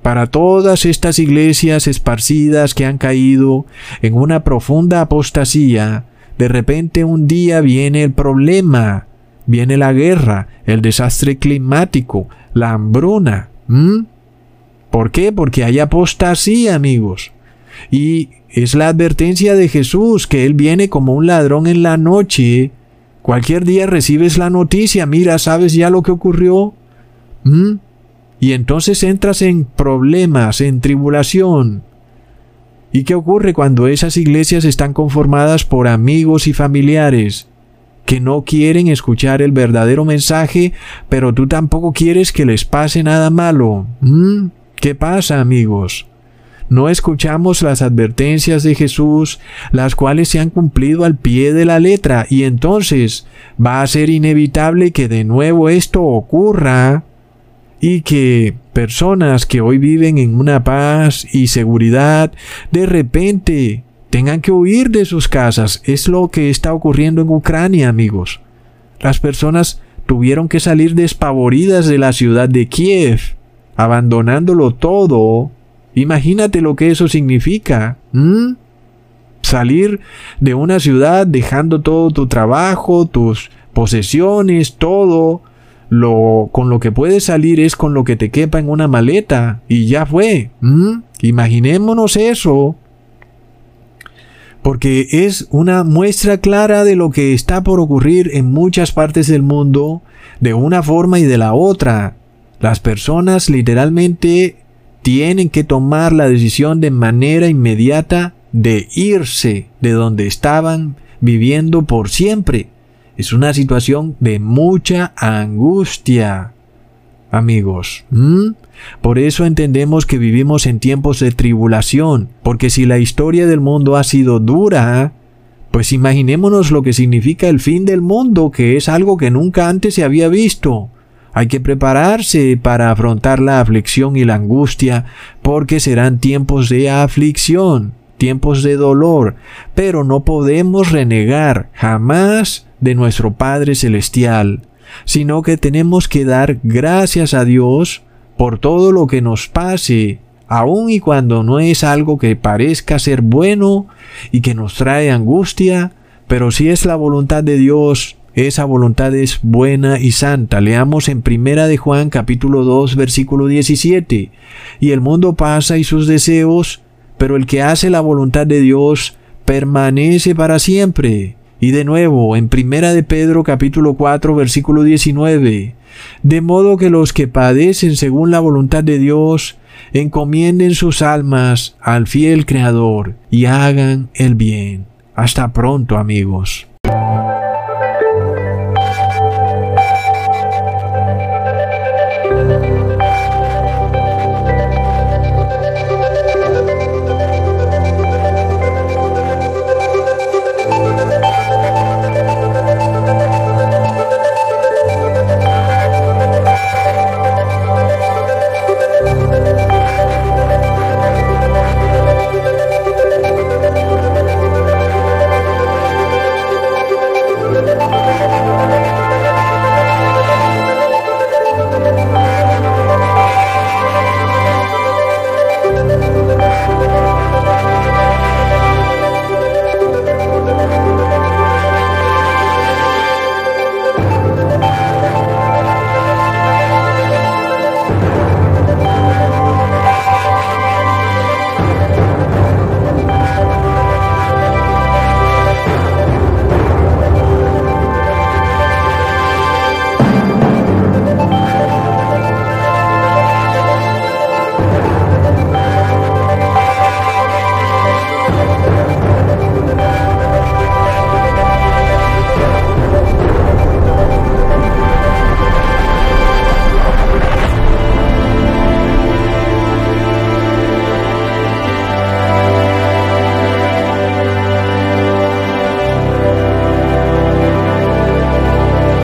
para todas estas iglesias esparcidas que han caído en una profunda apostasía, de repente un día viene el problema, viene la guerra, el desastre climático, la hambruna. ¿Por qué? Porque hay apostasía, amigos. Y es la advertencia de Jesús que Él viene como un ladrón en la noche. Cualquier día recibes la noticia, mira, ¿sabes ya lo que ocurrió? Y entonces entras en problemas, en tribulación. ¿Y qué ocurre cuando esas iglesias están conformadas por amigos y familiares que no quieren escuchar el verdadero mensaje, pero tú tampoco quieres que les pase nada malo? ¿Mm? ¿Qué pasa, amigos? No escuchamos las advertencias de Jesús, las cuales se han cumplido al pie de la letra, y entonces va a ser inevitable que de nuevo esto ocurra y que personas que hoy viven en una paz y seguridad de repente tengan que huir de sus casas. Es lo que está ocurriendo en Ucrania, amigos. Las personas tuvieron que salir despavoridas de la ciudad de Kiev, abandonándolo todo. Imagínate lo que eso significa. Salir de una ciudad dejando todo tu trabajo, tus posesiones, todo, lo, con lo que puedes salir es con lo que te quepa en una maleta y ya fue. Imaginémonos eso. Porque es una muestra clara de lo que está por ocurrir en muchas partes del mundo, de una forma y de la otra. Las personas literalmente tienen que tomar la decisión de manera inmediata de irse de donde estaban viviendo por siempre. Es una situación de mucha angustia, amigos. Por eso entendemos que vivimos en tiempos de tribulación, porque si la historia del mundo ha sido dura, pues imaginémonos lo que significa el fin del mundo, que es algo que nunca antes se había visto. Hay que prepararse para afrontar la aflicción y la angustia, porque serán tiempos de aflicción, tiempos de dolor, pero no podemos renegar jamás de nuestro Padre Celestial, sino que tenemos que dar gracias a Dios por todo lo que nos pase, aun y cuando no es algo que parezca ser bueno y que nos trae angustia, pero si es la voluntad de Dios, esa voluntad es buena y santa. Leamos en Primera de Juan capítulo 2 versículo 17. Y el mundo pasa y sus deseos, pero el que hace la voluntad de Dios permanece para siempre. Y de nuevo, en Primera de Pedro capítulo 4 versículo 19, de modo que los que padecen según la voluntad de Dios, encomienden sus almas al fiel Creador y hagan el bien. Hasta pronto amigos.